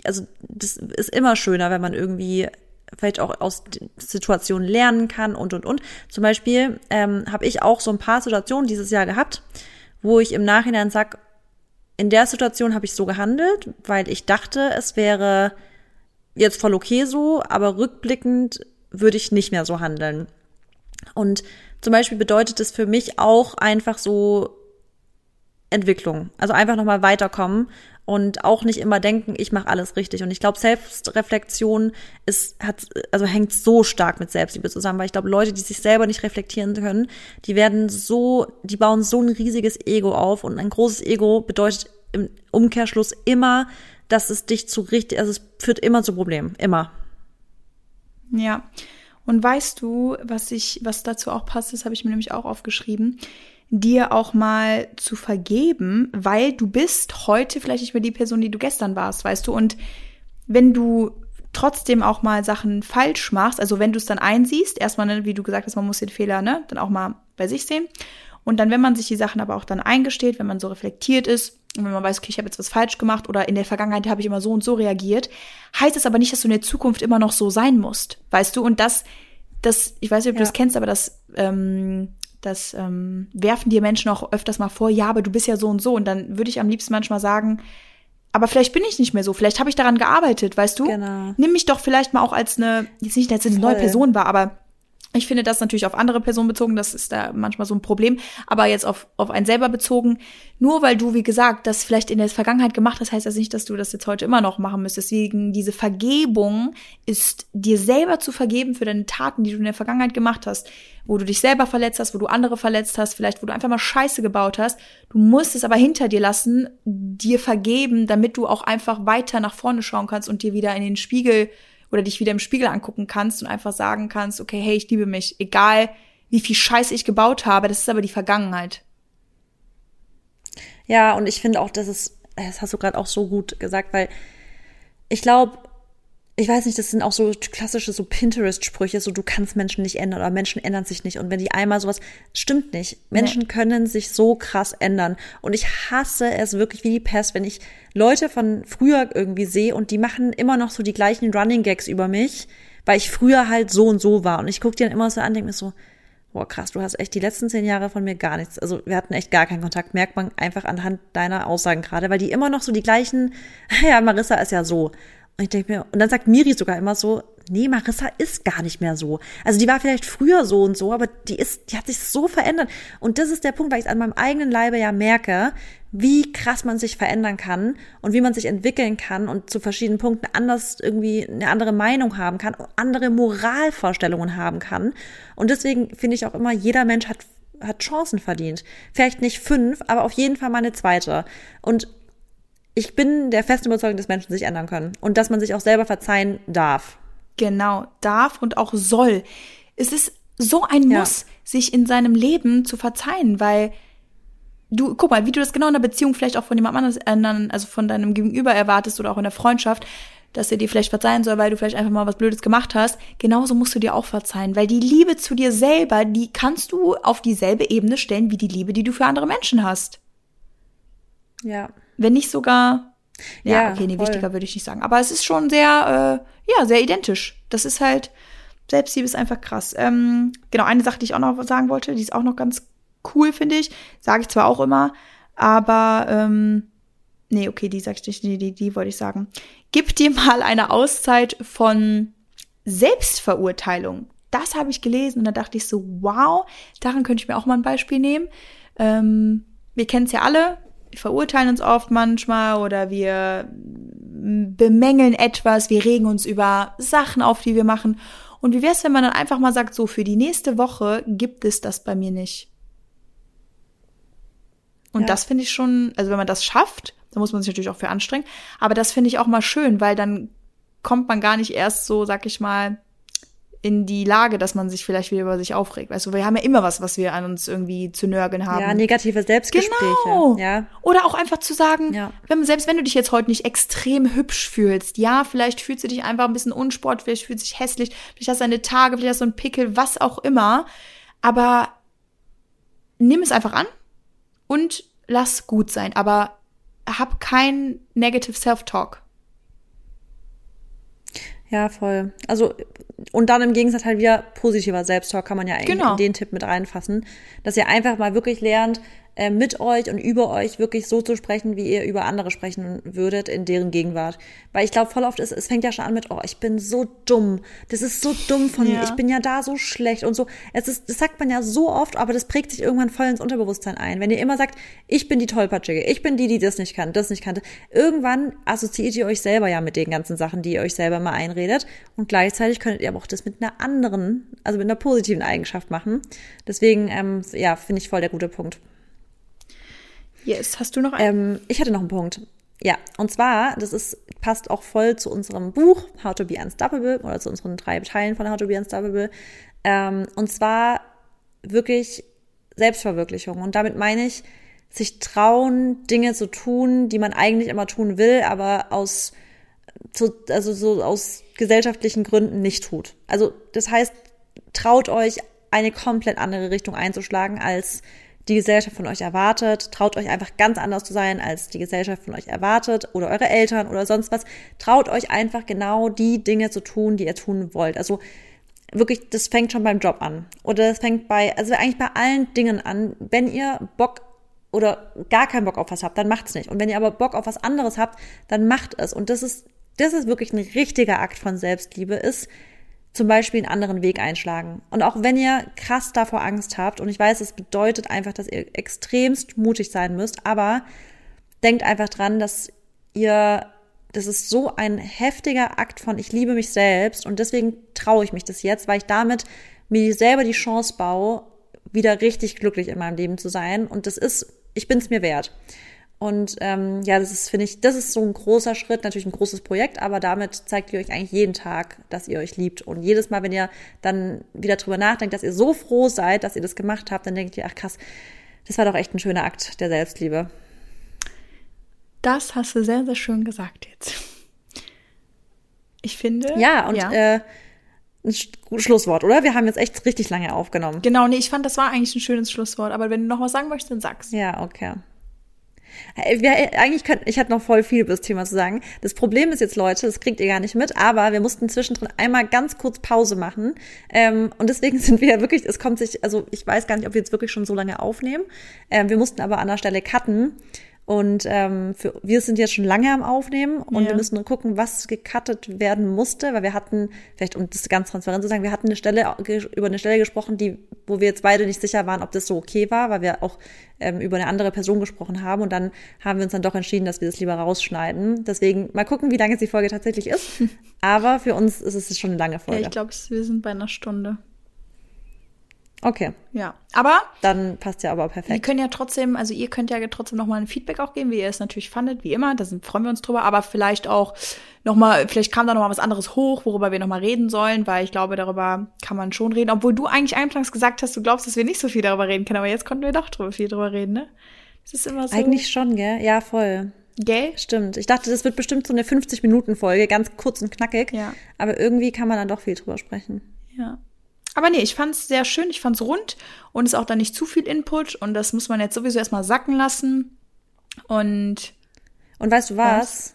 also das ist immer schöner, wenn man irgendwie vielleicht auch aus Situationen lernen kann und und und. Zum Beispiel ähm, habe ich auch so ein paar Situationen dieses Jahr gehabt, wo ich im Nachhinein sag, in der Situation habe ich so gehandelt, weil ich dachte, es wäre jetzt voll okay so, aber rückblickend würde ich nicht mehr so handeln. Und zum Beispiel bedeutet es für mich auch einfach so Entwicklung. Also einfach nochmal weiterkommen und auch nicht immer denken, ich mache alles richtig. Und ich glaube, Selbstreflexion ist, hat, also hängt so stark mit Selbstliebe zusammen, weil ich glaube, Leute, die sich selber nicht reflektieren können, die werden so, die bauen so ein riesiges Ego auf und ein großes Ego bedeutet im Umkehrschluss immer, dass es dich zu richtig, also es führt immer zu Problemen, immer. Ja. Und weißt du, was ich, was dazu auch passt, das habe ich mir nämlich auch aufgeschrieben, dir auch mal zu vergeben, weil du bist heute vielleicht nicht mehr die Person, die du gestern warst, weißt du? Und wenn du trotzdem auch mal Sachen falsch machst, also wenn du es dann einsiehst, erstmal, ne, wie du gesagt hast, man muss den Fehler, ne, dann auch mal bei sich sehen. Und dann, wenn man sich die Sachen aber auch dann eingesteht, wenn man so reflektiert ist und wenn man weiß, okay, ich habe jetzt was falsch gemacht oder in der Vergangenheit habe ich immer so und so reagiert, heißt es aber nicht, dass du in der Zukunft immer noch so sein musst, weißt du? Und das, das, ich weiß nicht, ob du Ja. das kennst, aber das, ähm, das ähm, werfen dir Menschen auch öfters mal vor, ja, aber du bist ja so und so. Und dann würde ich am liebsten manchmal sagen, aber vielleicht bin ich nicht mehr so, vielleicht habe ich daran gearbeitet, weißt du? Genau. Nimm mich doch vielleicht mal auch als eine, jetzt nicht, als eine neue Voll. Person war, aber ich finde das natürlich auf andere Personen bezogen, das ist da manchmal so ein Problem, aber jetzt auf, auf einen selber bezogen, nur weil du, wie gesagt, das vielleicht in der Vergangenheit gemacht hast, heißt das nicht, dass du das jetzt heute immer noch machen müsstest. Deswegen, diese Vergebung ist dir selber zu vergeben für deine Taten, die du in der Vergangenheit gemacht hast, wo du dich selber verletzt hast, wo du andere verletzt hast, vielleicht wo du einfach mal Scheiße gebaut hast. Du musst es aber hinter dir lassen, dir vergeben, damit du auch einfach weiter nach vorne schauen kannst und dir wieder in den Spiegel oder dich wieder im Spiegel angucken kannst und einfach sagen kannst, okay, hey, ich liebe mich, egal wie viel Scheiße ich gebaut habe. Das ist aber die Vergangenheit. Ja, und ich finde auch, das ist, das hast du gerade auch so gut gesagt, weil ich glaube, ich weiß nicht, das sind auch so klassische so Pinterest-Sprüche, so du kannst Menschen nicht ändern oder Menschen ändern sich nicht. Und wenn die einmal sowas, stimmt nicht. Menschen nee. können sich so krass ändern. Und ich hasse es wirklich wie die Pest, wenn ich Leute von früher irgendwie sehe und die machen immer noch so die gleichen Running Gags über mich, weil ich früher halt so und so war. Und ich gucke die dann immer so an, denke mir so, boah, krass, du hast echt die letzten zehn Jahre von mir gar nichts. Also wir hatten echt gar keinen Kontakt, merkt man einfach anhand deiner Aussagen gerade, weil die immer noch so die gleichen, ja, Marissa ist ja so. Und ich denke mir, und dann sagt Miri sogar immer so, nee, Marissa ist gar nicht mehr so. Also die war vielleicht früher so und so, aber die ist, die hat sich so verändert. Und das ist der Punkt, weil ich es an meinem eigenen Leibe ja merke, wie krass man sich verändern kann und wie man sich entwickeln kann und zu verschiedenen Punkten anders irgendwie eine andere Meinung haben kann, andere Moralvorstellungen haben kann. Und deswegen finde ich auch immer, jeder Mensch hat hat Chancen verdient. Vielleicht nicht fünf, aber auf jeden Fall mal eine zweite. Und ich bin der festen Überzeugung, dass Menschen sich ändern können und dass man sich auch selber verzeihen darf. Genau, darf und auch soll. Es ist so ein Muss, ja. sich in seinem Leben zu verzeihen, weil du, guck mal, wie du das genau in der Beziehung vielleicht auch von jemand anderen, also von deinem Gegenüber erwartest oder auch in der Freundschaft, dass er dir vielleicht verzeihen soll, weil du vielleicht einfach mal was Blödes gemacht hast. Genauso musst du dir auch verzeihen, weil die Liebe zu dir selber, die kannst du auf dieselbe Ebene stellen wie die Liebe, die du für andere Menschen hast. Ja. Wenn nicht sogar, ja, ja okay, nee, voll. wichtiger würde ich nicht sagen. Aber es ist schon sehr, äh, ja, sehr identisch. Das ist halt, Selbstliebe ist einfach krass. Ähm, genau, eine Sache, die ich auch noch sagen wollte, die ist auch noch ganz cool, finde ich. Sage ich zwar auch immer, aber, ähm, nee, okay, die sag ich nicht, die, die, die wollte ich sagen. Gib dir mal eine Auszeit von Selbstverurteilung. Das habe ich gelesen und da dachte ich so, wow, daran könnte ich mir auch mal ein Beispiel nehmen. Ähm, wir kennen es ja alle, verurteilen uns oft manchmal oder wir bemängeln etwas, wir regen uns über Sachen auf, die wir machen. Und wie wäre es, wenn man dann einfach mal sagt, so für die nächste Woche gibt es das bei mir nicht. Und ja. das finde ich schon, also wenn man das schafft, dann muss man sich natürlich auch für anstrengen, aber das finde ich auch mal schön, weil dann kommt man gar nicht erst so, sag ich mal, in die Lage, dass man sich vielleicht wieder über sich aufregt. Weißt du, wir haben ja immer was, was wir an uns irgendwie zu nörgeln haben. Ja, negative Selbstgespräche. Genau. Ja. Oder auch einfach zu sagen, ja. wenn, selbst wenn du dich jetzt heute nicht extrem hübsch fühlst, ja, vielleicht fühlst du dich einfach ein bisschen unsport, vielleicht fühlst du dich hässlich, vielleicht hast du deine Tage, vielleicht hast du einen Pickel, was auch immer. Aber nimm es einfach an und lass gut sein. Aber hab kein negative Self-Talk. Ja, voll. Also, und dann im Gegensatz halt wieder positiver Selbsttalk kann man ja eigentlich genau. in den Tipp mit reinfassen, dass ihr einfach mal wirklich lernt, äh, mit euch und über euch wirklich so zu sprechen, wie ihr über andere sprechen würdet in deren Gegenwart. Weil ich glaube, voll oft ist, es fängt ja schon an mit, oh, ich bin so dumm. Das ist so dumm von ja. mir. Ich bin ja da so schlecht und so. Es ist, das sagt man ja so oft, aber das prägt sich irgendwann voll ins Unterbewusstsein ein. Wenn ihr immer sagt, ich bin die Tollpatschige, ich bin die, die das nicht kann, das nicht kannte. Irgendwann assoziiert ihr euch selber ja mit den ganzen Sachen, die ihr euch selber mal einredet. Und gleichzeitig könntet ihr aber auch das mit einer anderen, also mit einer positiven Eigenschaft machen. Deswegen, ähm, ja, finde ich voll der gute Punkt. Yes, hast du noch einen? Ähm, ich hatte noch einen Punkt. Ja, und zwar, das ist, passt auch voll zu unserem Buch How to be Unstoppable oder zu unseren drei Teilen von How to be Unstoppable. Ähm, und zwar wirklich Selbstverwirklichung. Und damit meine ich, sich trauen, Dinge zu tun, die man eigentlich immer tun will, aber aus, also so aus gesellschaftlichen Gründen nicht tut. Also das heißt, traut euch, eine komplett andere Richtung einzuschlagen als die Gesellschaft von euch erwartet. Traut euch einfach ganz anders zu sein, als die Gesellschaft von euch erwartet oder eure Eltern oder sonst was. Traut euch einfach genau die Dinge zu tun, die ihr tun wollt. Also wirklich, das fängt schon beim Job an. Oder das fängt bei, also eigentlich bei allen Dingen an. Wenn ihr Bock oder gar keinen Bock auf was habt, dann macht's nicht. Und wenn ihr aber Bock auf was anderes habt, dann macht es. Und das ist, das ist wirklich ein richtiger Akt von Selbstliebe, ist, zum Beispiel einen anderen Weg einschlagen. Und auch wenn ihr krass davor Angst habt, und ich weiß, es bedeutet einfach, dass ihr extremst mutig sein müsst, aber denkt einfach dran, dass ihr, das ist so ein heftiger Akt von, ich liebe mich selbst und deswegen traue ich mich das jetzt, weil ich damit mir selber die Chance baue, wieder richtig glücklich in meinem Leben zu sein. Und das ist, ich bin es mir wert. Und ähm, ja, das ist, finde ich, das ist so ein großer Schritt, natürlich ein großes Projekt, aber damit zeigt ihr euch eigentlich jeden Tag, dass ihr euch liebt. Und jedes Mal, wenn ihr dann wieder drüber nachdenkt, dass ihr so froh seid, dass ihr das gemacht habt, dann denkt ihr, ach krass, das war doch echt ein schöner Akt der Selbstliebe. Das hast du sehr, sehr schön gesagt jetzt. Ich finde. Ja, und ja. Äh, ein Schlusswort, oder? Wir haben jetzt echt richtig lange aufgenommen. Genau, nee, ich fand, das war eigentlich ein schönes Schlusswort. Aber wenn du noch was sagen möchtest, dann sag's. Ja, okay. Wir, eigentlich könnten, ich hatte noch voll viel über das Thema zu sagen. Das Problem ist jetzt, Leute, das kriegt ihr gar nicht mit, aber wir mussten zwischendrin einmal ganz kurz Pause machen. Ähm, und deswegen sind wir ja wirklich, es kommt sich, also ich weiß gar nicht, ob wir jetzt wirklich schon so lange aufnehmen. Ähm, wir mussten aber an der Stelle cutten. Und ähm, für, wir sind jetzt schon lange am Aufnehmen und ja. wir müssen gucken, was gecuttet werden musste, weil wir hatten, vielleicht um das ganz transparent zu sagen, wir hatten eine Stelle über eine Stelle gesprochen, die, wo wir jetzt beide nicht sicher waren, ob das so okay war, weil wir auch ähm, über eine andere Person gesprochen haben und dann haben wir uns dann doch entschieden, dass wir das lieber rausschneiden. Deswegen mal gucken, wie lange die Folge tatsächlich ist. Aber für uns ist es schon eine lange Folge. Ja, ich glaube, wir sind bei einer Stunde. Okay. Ja, aber dann passt ja aber perfekt. Wir können ja trotzdem, also ihr könnt ja trotzdem noch mal ein Feedback auch geben, wie ihr es natürlich fandet, wie immer. Da sind, freuen wir uns drüber. Aber vielleicht auch noch mal, vielleicht kam da noch mal was anderes hoch, worüber wir noch mal reden sollen, weil ich glaube, darüber kann man schon reden. Obwohl du eigentlich anfangs gesagt hast, du glaubst, dass wir nicht so viel darüber reden können, aber jetzt konnten wir doch drüber, viel drüber reden, ne? Das ist immer so. Eigentlich schon, gell? Ja, voll. Gell? Stimmt. Ich dachte, das wird bestimmt so eine 50-Minuten-Folge, ganz kurz und knackig. Ja. Aber irgendwie kann man dann doch viel drüber sprechen. Ja. Aber nee, ich fand's sehr schön, ich fand's rund und ist auch da nicht zu viel Input und das muss man jetzt sowieso erstmal sacken lassen. Und und weißt du was? was?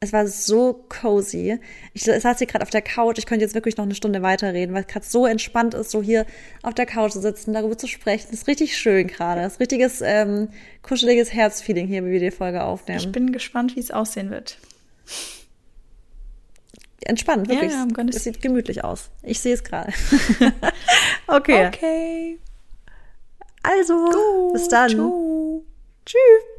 Es war so cozy. Ich saß hier gerade auf der Couch. Ich könnte jetzt wirklich noch eine Stunde weiterreden, weil es gerade so entspannt ist, so hier auf der Couch zu sitzen, darüber zu sprechen. Das ist richtig schön gerade. Das ist richtiges ähm, kuscheliges Herzfeeling hier, wie wir die Folge aufnehmen. Ich bin gespannt, wie es aussehen wird entspannt, wirklich. Ja, ja, es sieht gemütlich aus. Ich sehe es gerade. okay. Okay. Also, Gut. bis dann. Tschüss.